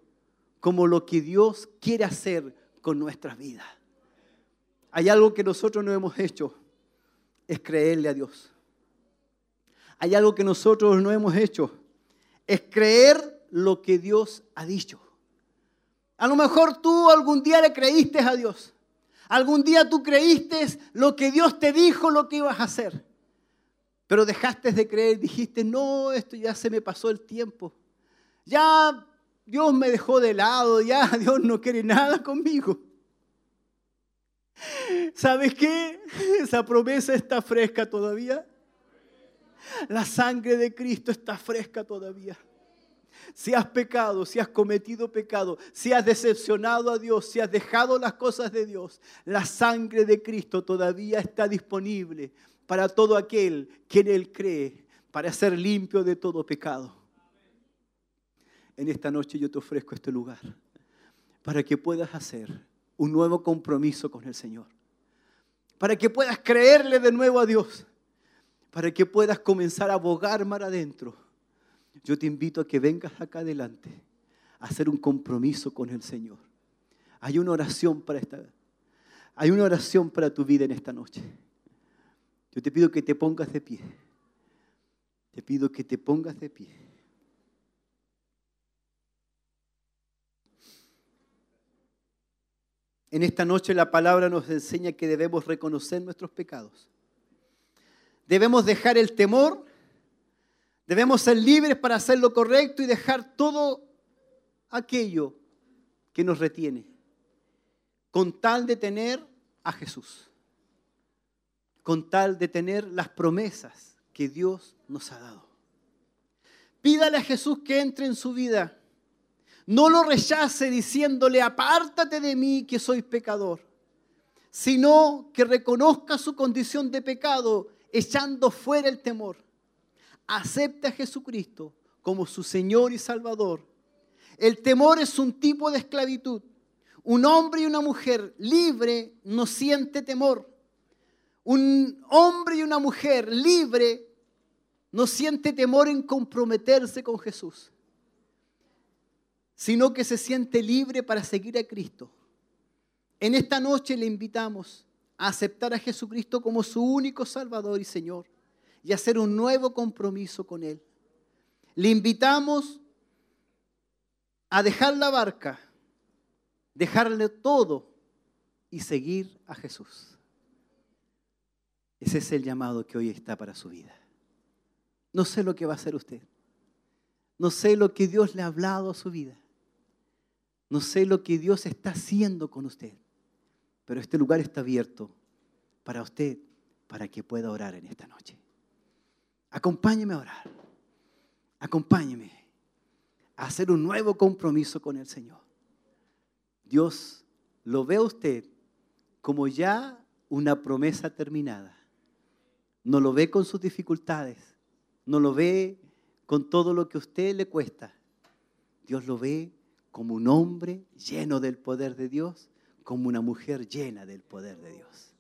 como lo que Dios quiere hacer con nuestras vidas. Hay algo que nosotros no hemos hecho, es creerle a Dios. Hay algo que nosotros no hemos hecho, es creer lo que Dios ha dicho. A lo mejor tú algún día le creíste a Dios. Algún día tú creíste lo que Dios te dijo, lo que ibas a hacer. Pero dejaste de creer, dijiste, no, esto ya se me pasó el tiempo. Ya Dios me dejó de lado, ya *laughs* Dios no quiere nada conmigo. ¿Sabes qué? *laughs* Esa promesa está fresca todavía. La sangre de Cristo está fresca todavía. Si has pecado, si has cometido pecado, si has decepcionado a Dios, si has dejado las cosas de Dios, la sangre de Cristo todavía está disponible para todo aquel que en Él cree, para ser limpio de todo pecado. En esta noche yo te ofrezco este lugar para que puedas hacer un nuevo compromiso con el Señor. Para que puedas creerle de nuevo a Dios. Para que puedas comenzar a abogar mar adentro. Yo te invito a que vengas acá adelante a hacer un compromiso con el Señor. Hay una oración para esta hay una oración para tu vida en esta noche. Yo te pido que te pongas de pie. Te pido que te pongas de pie. En esta noche la palabra nos enseña que debemos reconocer nuestros pecados. Debemos dejar el temor, debemos ser libres para hacer lo correcto y dejar todo aquello que nos retiene, con tal de tener a Jesús, con tal de tener las promesas que Dios nos ha dado. Pídale a Jesús que entre en su vida no lo rechace diciéndole, apártate de mí que soy pecador, sino que reconozca su condición de pecado, echando fuera el temor. Acepte a Jesucristo como su Señor y Salvador. El temor es un tipo de esclavitud. Un hombre y una mujer libre no siente temor. Un hombre y una mujer libre no siente temor en comprometerse con Jesús sino que se siente libre para seguir a Cristo. En esta noche le invitamos a aceptar a Jesucristo como su único Salvador y Señor y hacer un nuevo compromiso con Él. Le invitamos a dejar la barca, dejarle todo y seguir a Jesús. Ese es el llamado que hoy está para su vida. No sé lo que va a hacer usted. No sé lo que Dios le ha hablado a su vida. No sé lo que Dios está haciendo con usted, pero este lugar está abierto para usted, para que pueda orar en esta noche. Acompáñeme a orar. Acompáñeme a hacer un nuevo compromiso con el Señor. Dios lo ve a usted como ya una promesa terminada. No lo ve con sus dificultades, no lo ve con todo lo que a usted le cuesta. Dios lo ve como un hombre lleno del poder de Dios, como una mujer llena del poder de Dios.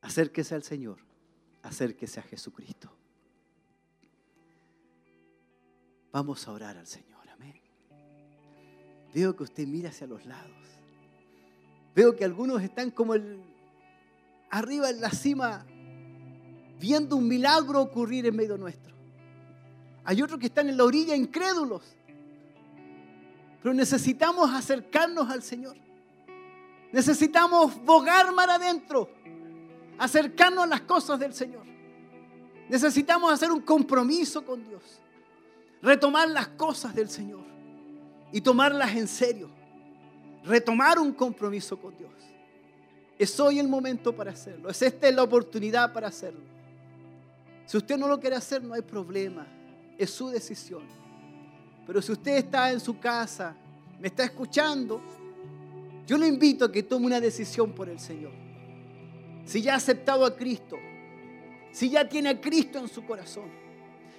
Acérquese al Señor, acérquese a Jesucristo. Vamos a orar al Señor, amén. Veo que usted mira hacia los lados. Veo que algunos están como arriba en la cima, viendo un milagro ocurrir en medio nuestro. Hay otros que están en la orilla incrédulos pero necesitamos acercarnos al Señor. Necesitamos bogar mar adentro, acercarnos a las cosas del Señor. Necesitamos hacer un compromiso con Dios, retomar las cosas del Señor y tomarlas en serio. Retomar un compromiso con Dios. Es hoy el momento para hacerlo. Es esta la oportunidad para hacerlo. Si usted no lo quiere hacer, no hay problema. Es su decisión. Pero si usted está en su casa, me está escuchando, yo le invito a que tome una decisión por el Señor. Si ya ha aceptado a Cristo, si ya tiene a Cristo en su corazón,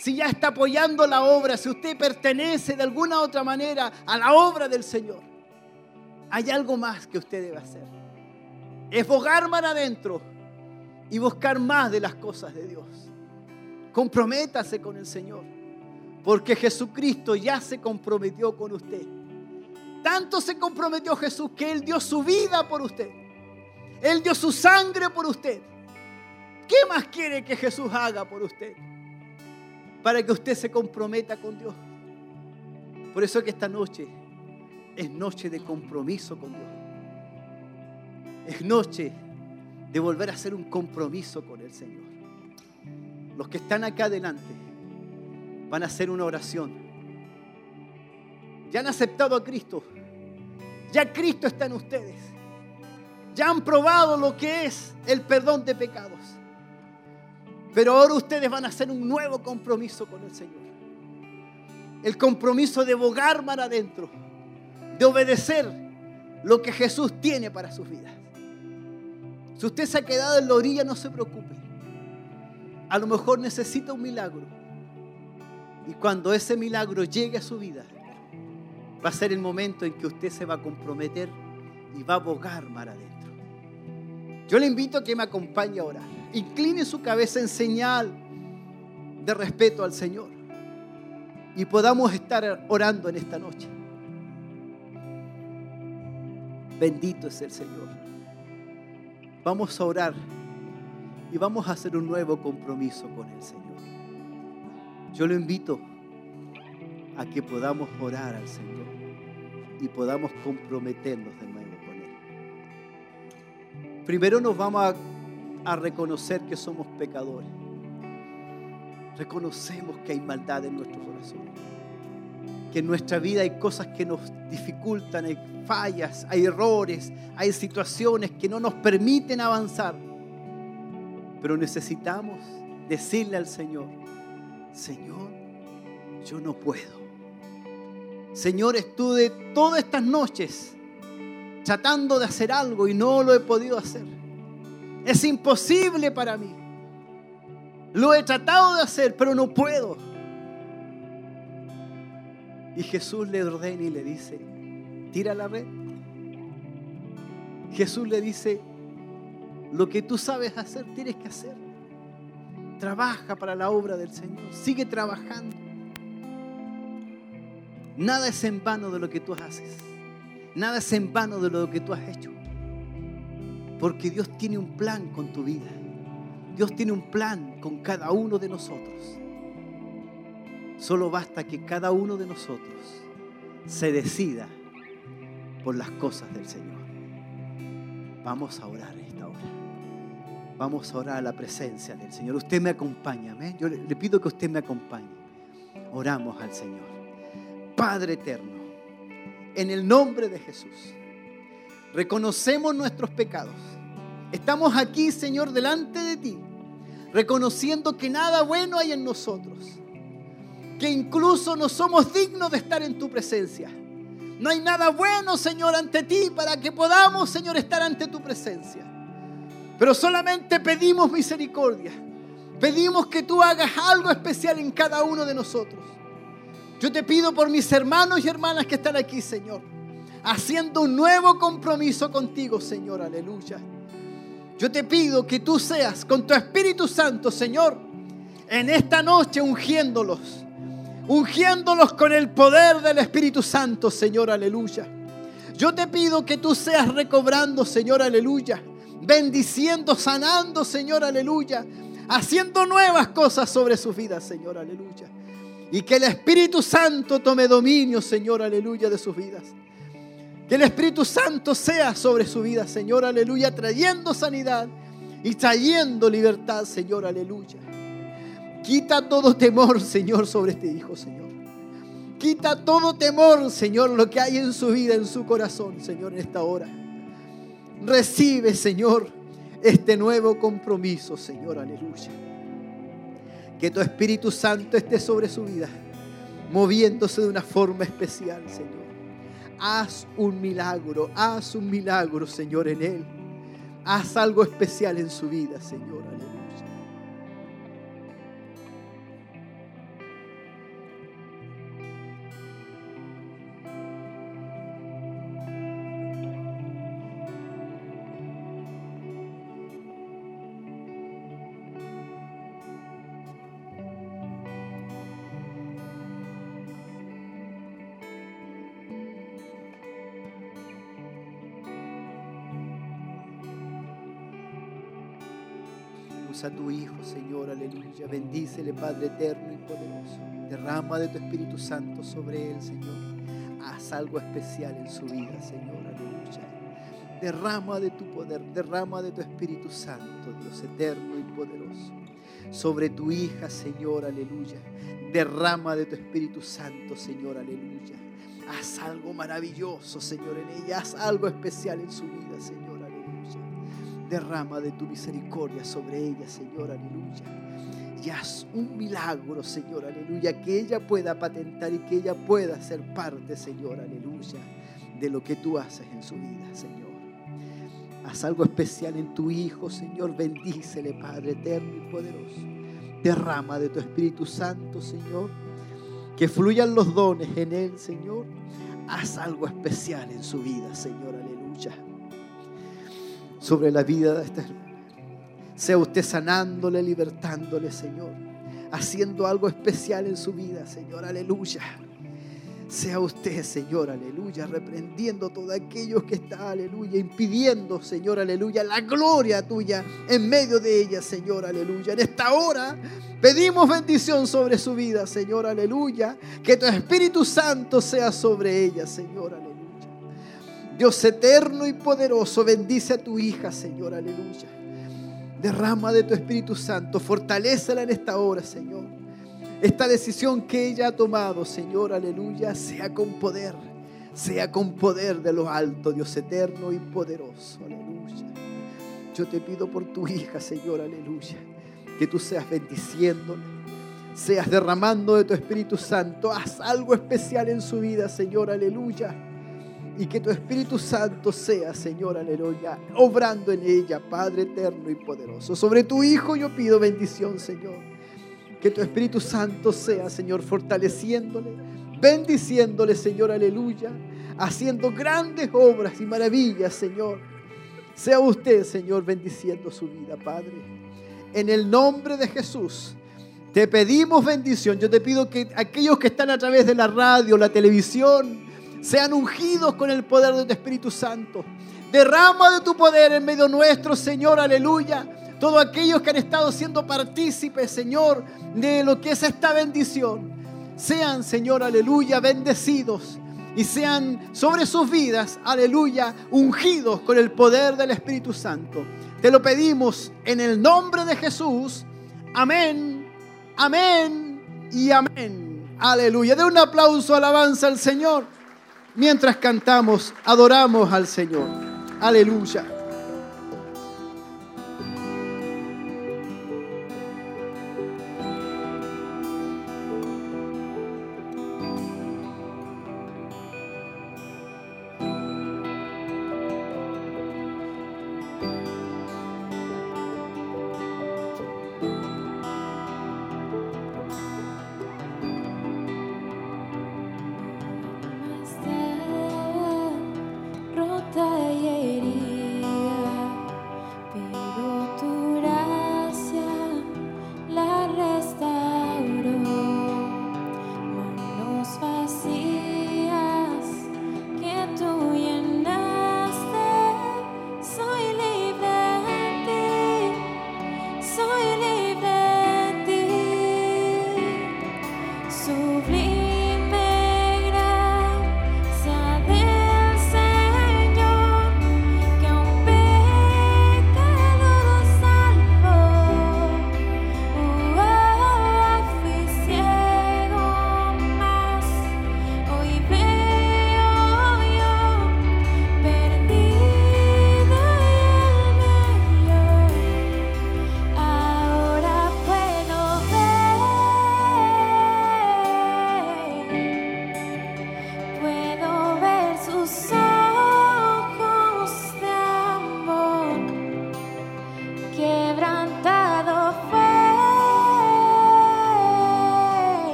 si ya está apoyando la obra, si usted pertenece de alguna otra manera a la obra del Señor, hay algo más que usted debe hacer. Es bogar mar adentro y buscar más de las cosas de Dios. Comprométase con el Señor. Porque Jesucristo ya se comprometió con usted. Tanto se comprometió Jesús que Él dio su vida por usted. Él dio su sangre por usted. ¿Qué más quiere que Jesús haga por usted? Para que usted se comprometa con Dios. Por eso que esta noche es noche de compromiso con Dios. Es noche de volver a hacer un compromiso con el Señor. Los que están acá adelante van a hacer una oración. Ya han aceptado a Cristo. Ya Cristo está en ustedes. Ya han probado lo que es el perdón de pecados. Pero ahora ustedes van a hacer un nuevo compromiso con el Señor. el compromiso de bogar mar adentro, de obedecer lo que Jesús tiene para sus vidas. Si usted se ha quedado en la orilla, no se preocupe. A lo mejor necesita un milagro. Y cuando ese milagro llegue a su vida, va a ser el momento en que usted se va a comprometer y va a bogar mar adentro. Yo le invito a que me acompañe a orar. Incline su cabeza en señal de respeto al Señor. Y podamos estar orando en esta noche. Bendito es el Señor. Vamos a orar y vamos a hacer un nuevo compromiso con el Señor. Yo lo invito a que podamos orar al Señor y podamos comprometernos de nuevo con Él. Primero nos vamos a, a reconocer que somos pecadores. Reconocemos que hay maldad en nuestro corazón. Que en nuestra vida hay cosas que nos dificultan, hay fallas, hay errores, hay situaciones que no nos permiten avanzar. Pero necesitamos decirle al Señor, Señor, yo no puedo. Señor, estuve todas estas noches tratando de hacer algo y no lo he podido hacer. Es imposible para mí. Lo he tratado de hacer, pero no puedo. Y Jesús le ordena y le dice, tira la red. Jesús le dice, lo que tú sabes hacer, tienes que hacer. Trabaja para la obra del Señor. Sigue trabajando. Nada es en vano de lo que tú haces. Nada es en vano de lo que tú has hecho. Porque Dios tiene un plan con tu vida. Dios tiene un plan con cada uno de nosotros. Solo basta que cada uno de nosotros se decida por las cosas del Señor. Vamos a orar esta hora. Vamos a orar a la presencia del Señor. Usted me acompaña. Yo le pido que usted me acompañe. Oramos al Señor. Padre eterno, en el nombre de Jesús, reconocemos nuestros pecados. Estamos aquí, Señor, delante de ti, reconociendo que nada bueno hay en nosotros, que incluso no somos dignos de estar en tu presencia. No hay nada bueno, Señor, ante ti para que podamos, Señor, estar ante tu presencia. Pero solamente pedimos misericordia. Pedimos que tú hagas algo especial en cada uno de nosotros. Yo te pido por mis hermanos y hermanas que están aquí, Señor, haciendo un nuevo compromiso contigo, Señor, aleluya. Yo te pido que tú seas con tu Espíritu Santo, Señor, en esta noche ungiéndolos, ungiéndolos con el poder del Espíritu Santo, Señor, aleluya. Yo te pido que tú seas recobrando, Señor, aleluya, bendiciendo, sanando, Señor, aleluya, haciendo nuevas cosas sobre sus vidas, Señor, aleluya. Y que el Espíritu Santo tome dominio, Señor, aleluya, de sus vidas. Que el Espíritu Santo sea sobre su vida, Señor, aleluya, trayendo sanidad y trayendo libertad, Señor, aleluya. Quita todo temor, Señor, sobre este hijo, Señor. Quita todo temor, Señor, lo que hay en su vida, en su corazón, Señor, en esta hora. Recibe, Señor, este nuevo compromiso, Señor, aleluya. Que tu Espíritu Santo esté sobre su vida, moviéndose de una forma especial, Señor. Haz un milagro, haz un milagro, Señor, en Él. Haz algo especial en su vida, Señor, Usa a tu Hijo, Señor, aleluya. Bendícele, Padre eterno y poderoso. Derrama de tu Espíritu Santo sobre él, Señor. Haz algo especial en su vida, Señor, aleluya. Derrama de tu poder, derrama de tu Espíritu Santo, Dios eterno y poderoso. Sobre tu hija, Señor, aleluya. Derrama de tu Espíritu Santo, Señor, aleluya. Haz algo maravilloso, Señor, en ella. Haz algo especial en su vida, Señor. Derrama de tu misericordia sobre ella, Señor, aleluya. y haz un milagro, Señor, aleluya, que ella pueda patentar y que ella pueda ser parte, Señor, aleluya, de lo que tú haces en su vida, Señor. Haz algo especial en tu Hijo, Señor, bendícele, Padre eterno y poderoso. Derrama de tu Espíritu Santo, Señor, que fluyan los dones en Él, Señor. Haz algo especial en su vida, Señor, aleluya. Sobre la vida de esta hermana. Sea usted sanándole, libertándole, Señor. Haciendo algo especial en su vida, Señor. Aleluya. Sea usted, Señor, aleluya, reprendiendo todo aquello que está, aleluya, impidiendo, Señor, aleluya, la gloria tuya en medio de ella, Señor, aleluya. En esta hora pedimos bendición sobre su vida, Señor, aleluya. Que tu Espíritu Santo sea sobre ella, Señor, aleluya. Dios eterno y poderoso, bendice a tu hija, Señor, aleluya. Derrama de tu Espíritu Santo, fortalécela en esta hora, Señor. Esta decisión que ella ha tomado, Señor, aleluya, sea con poder, sea con poder de lo alto, Dios eterno y poderoso, aleluya. Yo te pido por tu hija, Señor, aleluya, que tú seas bendiciéndole, seas derramando de tu Espíritu Santo, haz algo especial en su vida, Señor, aleluya. Y que tu Espíritu Santo sea, Señor, aleluya, obrando en ella, Padre eterno y poderoso. Sobre tu Hijo yo pido bendición, Señor. Que tu Espíritu Santo sea, Señor, fortaleciéndole, bendiciéndole, Señor, aleluya, haciendo grandes obras y maravillas, Señor. Sea usted, Señor, bendiciendo su vida, Padre. En el nombre de Jesús, te pedimos bendición. Yo te pido que aquellos que están a través de la radio, la televisión, sean ungidos con el poder de tu Espíritu Santo. Derrama de tu poder en medio nuestro, Señor, aleluya todos aquellos que han estado siendo partícipes, Señor, de lo que es esta bendición. Sean, Señor, aleluya, bendecidos y sean sobre sus vidas, aleluya, ungidos con el poder del Espíritu Santo. Te lo pedimos en el nombre de Jesús. Amén, amén y amén. Aleluya. De un aplauso, alabanza al Señor. Mientras cantamos, adoramos al Señor. Aleluya.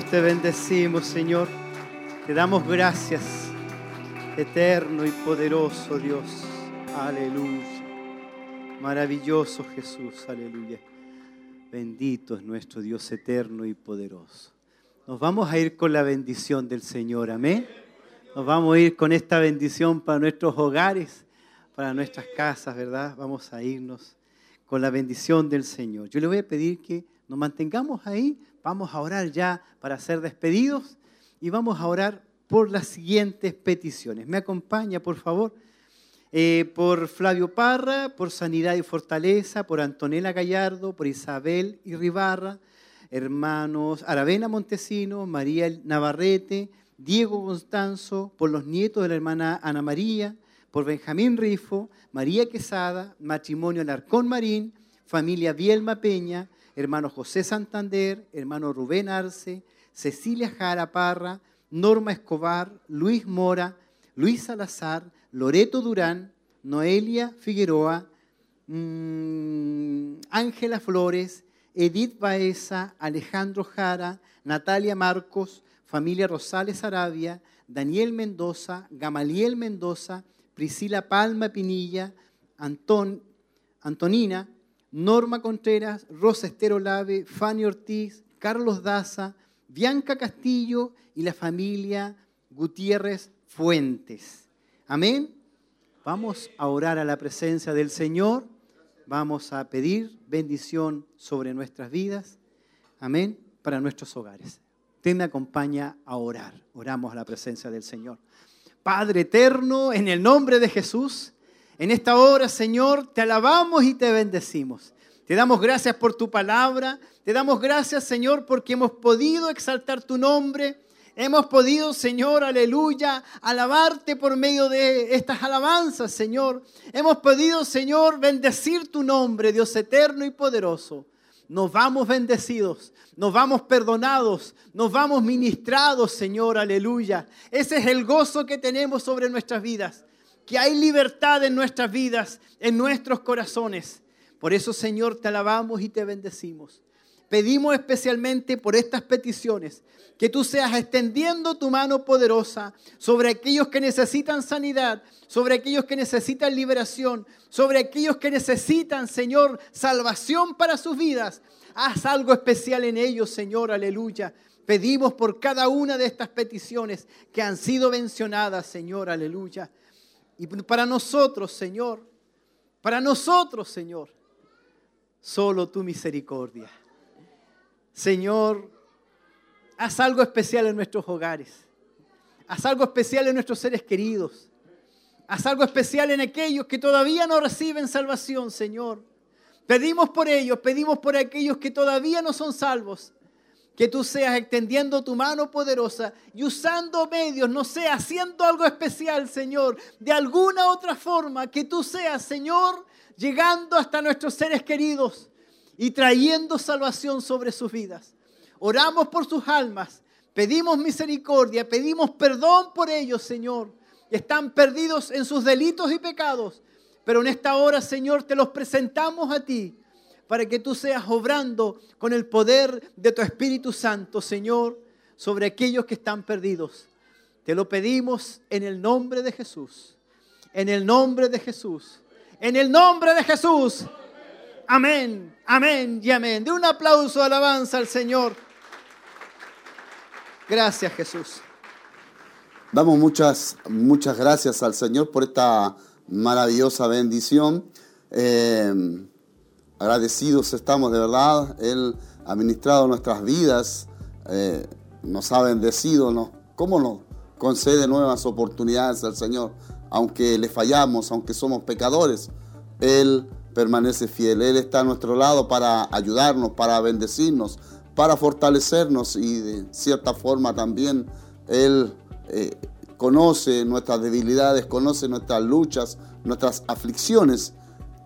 Te bendecimos, Señor. Te damos gracias, eterno y poderoso Dios. Aleluya. Maravilloso Jesús, aleluya. Bendito es nuestro Dios eterno y poderoso. Nos vamos a ir con la bendición del Señor, amén. Nos vamos a ir con esta bendición para nuestros hogares, para nuestras casas, ¿verdad? Vamos a irnos con la bendición del Señor. Yo le voy a pedir que nos mantengamos ahí, vamos a orar ya para ser despedidos y vamos a orar por las siguientes peticiones. ¿Me acompaña, por favor? Eh, por Flavio Parra, por Sanidad y Fortaleza, por Antonella Gallardo, por Isabel y Ribarra, hermanos Aravena Montesino, María Navarrete, Diego Constanzo, por los nietos de la hermana Ana María, por Benjamín Rifo, María Quesada, matrimonio Larcón Marín, familia Bielma Peña, hermano José Santander, hermano Rubén Arce, Cecilia Jara Parra, Norma Escobar, Luis Mora, Luis Salazar, Loreto Durán, Noelia Figueroa, mm, Ángela Flores, Edith Baeza, Alejandro Jara, Natalia Marcos, familia Rosales Arabia, Daniel Mendoza, Gamaliel Mendoza, Priscila Palma Pinilla, Antonina, Norma Contreras, Rosa Estero Lave, Fanny Ortiz, Carlos Daza, Bianca Castillo y la familia Gutiérrez Fuentes. Amén. Vamos a orar a la presencia del Señor. Vamos a pedir bendición sobre nuestras vidas. Amén. Para nuestros hogares. Usted me acompaña a orar. Oramos a la presencia del Señor. Padre eterno, en el nombre de Jesús, en esta hora, Señor, te alabamos y te bendecimos. Te damos gracias por tu palabra. Te damos gracias, Señor, porque hemos podido exaltar tu nombre. Hemos podido, Señor, aleluya, alabarte por medio de estas alabanzas, Señor. Hemos podido, Señor, bendecir tu nombre, Dios eterno y poderoso. Nos vamos bendecidos, nos vamos perdonados, nos vamos ministrados, Señor, aleluya. Ese es el gozo que tenemos sobre nuestras vidas, que hay libertad en nuestras vidas, en nuestros corazones. Por eso, Señor, te alabamos y te bendecimos. Pedimos especialmente por estas peticiones, que tú seas extendiendo tu mano poderosa sobre aquellos que necesitan sanidad, sobre aquellos que necesitan liberación, sobre aquellos que necesitan, Señor, salvación para sus vidas. Haz algo especial en ellos, Señor, aleluya. Pedimos por cada una de estas peticiones que han sido mencionadas, Señor, aleluya. Y para nosotros, Señor, para nosotros, Señor, solo tu misericordia. Señor, haz algo especial en nuestros hogares. Haz algo especial en nuestros seres queridos. Haz algo especial en aquellos que todavía no reciben salvación, Señor. Pedimos por ellos, pedimos por aquellos que todavía no son salvos. Que tú seas extendiendo tu mano poderosa y usando medios, no sé, haciendo algo especial, Señor, de alguna otra forma. Que tú seas, Señor, llegando hasta nuestros seres queridos y trayendo salvación sobre sus vidas. Oramos por sus almas, pedimos misericordia, pedimos perdón por ellos, Señor. Están perdidos en sus delitos y pecados, pero en esta hora, Señor, te los presentamos a ti para que tú seas obrando con el poder de tu Espíritu Santo, Señor, sobre aquellos que están perdidos. Te lo pedimos en el nombre de Jesús. En el nombre de Jesús. En el nombre de Jesús. Amén, amén y amén. De un aplauso de alabanza al Señor. Gracias Jesús. Damos muchas, muchas gracias al Señor por esta maravillosa bendición. Eh, agradecidos estamos de verdad. Él ha ministrado nuestras vidas, eh, nos ha bendecido, nos, ¿cómo nos concede nuevas oportunidades al Señor? Aunque le fallamos, aunque somos pecadores, Él permanece fiel. Él está a nuestro lado para ayudarnos, para bendecirnos, para fortalecernos y de cierta forma también Él eh, conoce nuestras debilidades, conoce nuestras luchas, nuestras aflicciones,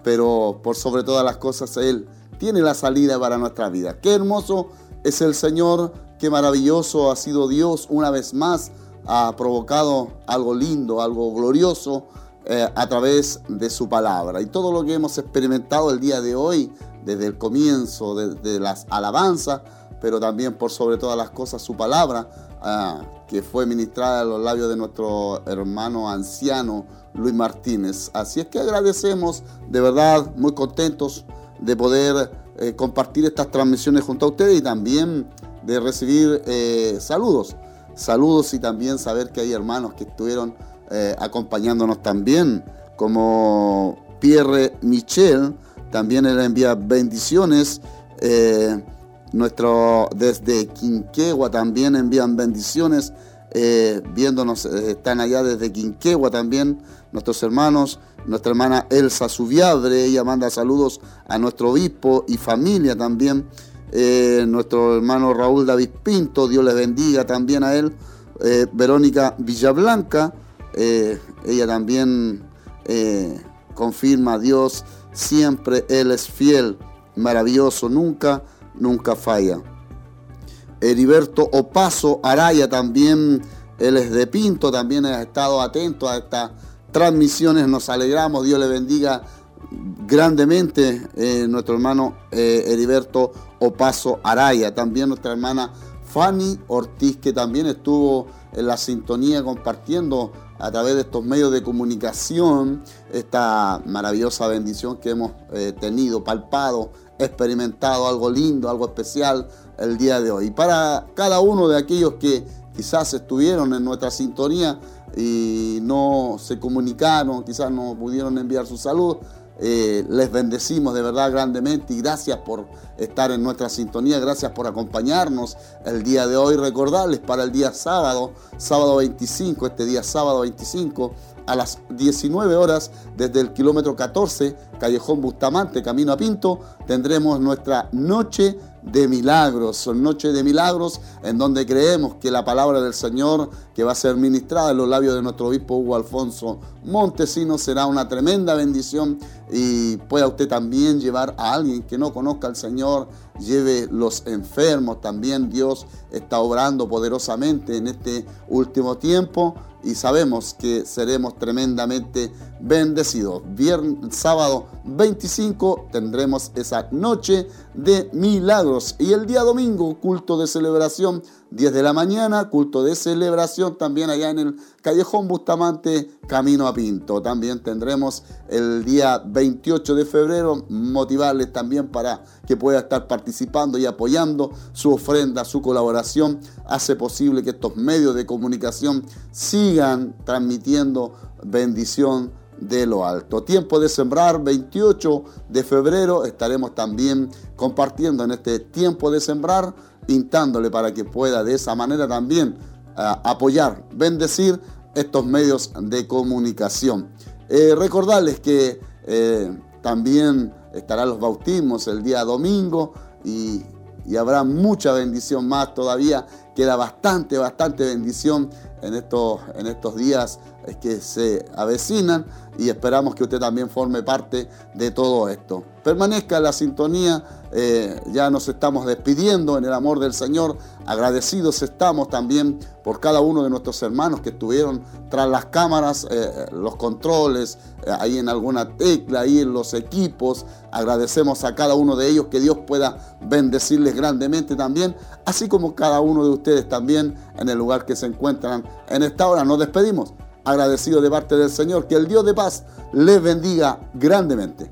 pero por sobre todas las cosas Él tiene la salida para nuestra vida. Qué hermoso es el Señor, qué maravilloso ha sido Dios una vez más, ha provocado algo lindo, algo glorioso eh, a través de su palabra. Y todo lo que hemos experimentado el día de hoy desde el comienzo de, de las alabanzas, pero también por sobre todas las cosas su palabra, ah, que fue ministrada a los labios de nuestro hermano anciano Luis Martínez. Así es que agradecemos, de verdad, muy contentos de poder eh, compartir estas transmisiones junto a ustedes y también de recibir eh, saludos. Saludos y también saber que hay hermanos que estuvieron eh, acompañándonos también, como Pierre Michel, también él envía bendiciones. Nuestro, desde Quinquegua también envían bendiciones. eh, viéndonos, eh, están allá desde Quinquegua también nuestros hermanos. Nuestra hermana Elsa Subiadre, ella manda saludos a nuestro obispo y familia también. Eh, nuestro hermano Raúl David Pinto, Dios les bendiga también a él. Verónica Villablanca, ella también confirma a Dios, siempre Él es fiel, maravilloso, nunca, nunca falla. Heriberto Opaso Araya también, él es de Pinto, también ha estado atento a estas transmisiones, nos alegramos, Dios le bendiga grandemente eh, nuestro hermano eh, Heriberto Opaso Araya, también nuestra hermana Fanny Ortiz, que también estuvo en la sintonía compartiendo a través de estos medios de comunicación esta maravillosa bendición que hemos eh, tenido, palpado, experimentado, algo lindo, algo especial el día de hoy. Para cada uno de aquellos que quizás estuvieron en nuestra sintonía y no se comunicaron, quizás no pudieron enviar su salud, eh, les bendecimos de verdad grandemente y gracias por estar en nuestra sintonía, gracias por acompañarnos el día de hoy. Recordarles para el día sábado, sábado 25, este día sábado 25, a las 19 horas, desde el kilómetro 14, Callejón Bustamante, Camino a Pinto, tendremos nuestra noche de milagros, noche de milagros en donde creemos que la palabra del Señor que va a ser ministrada en los labios de nuestro obispo Hugo Alfonso Montesino será una tremenda bendición y pueda usted también llevar a alguien que no conozca al Señor, lleve los enfermos, también Dios está obrando poderosamente en este último tiempo y sabemos que seremos tremendamente bendecidos. Viernes, sábado 25 tendremos esa noche de milagros y el día domingo culto de celebración 10 de la mañana, culto de celebración también allá en el Callejón Bustamante, Camino a Pinto. También tendremos el día 28 de febrero, motivarles también para que pueda estar participando y apoyando su ofrenda, su colaboración, hace posible que estos medios de comunicación sigan transmitiendo bendición de lo alto. Tiempo de sembrar, 28 de febrero, estaremos también compartiendo en este tiempo de sembrar, pintándole para que pueda de esa manera también uh, apoyar, bendecir estos medios de comunicación. Eh, recordarles que eh, también estarán los bautismos el día domingo y, y habrá mucha bendición más todavía. Queda bastante, bastante bendición en estos, en estos días que se avecinan y esperamos que usted también forme parte de todo esto. Permanezca en la sintonía, eh, ya nos estamos despidiendo en el amor del Señor, agradecidos estamos también por cada uno de nuestros hermanos que estuvieron tras las cámaras, eh, los controles, eh, ahí en alguna tecla, ahí en los equipos, agradecemos a cada uno de ellos, que Dios pueda bendecirles grandemente también, así como cada uno de ustedes también en el lugar que se encuentran en esta hora. Nos despedimos agradecido de parte del Señor. Que el Dios de paz les bendiga grandemente.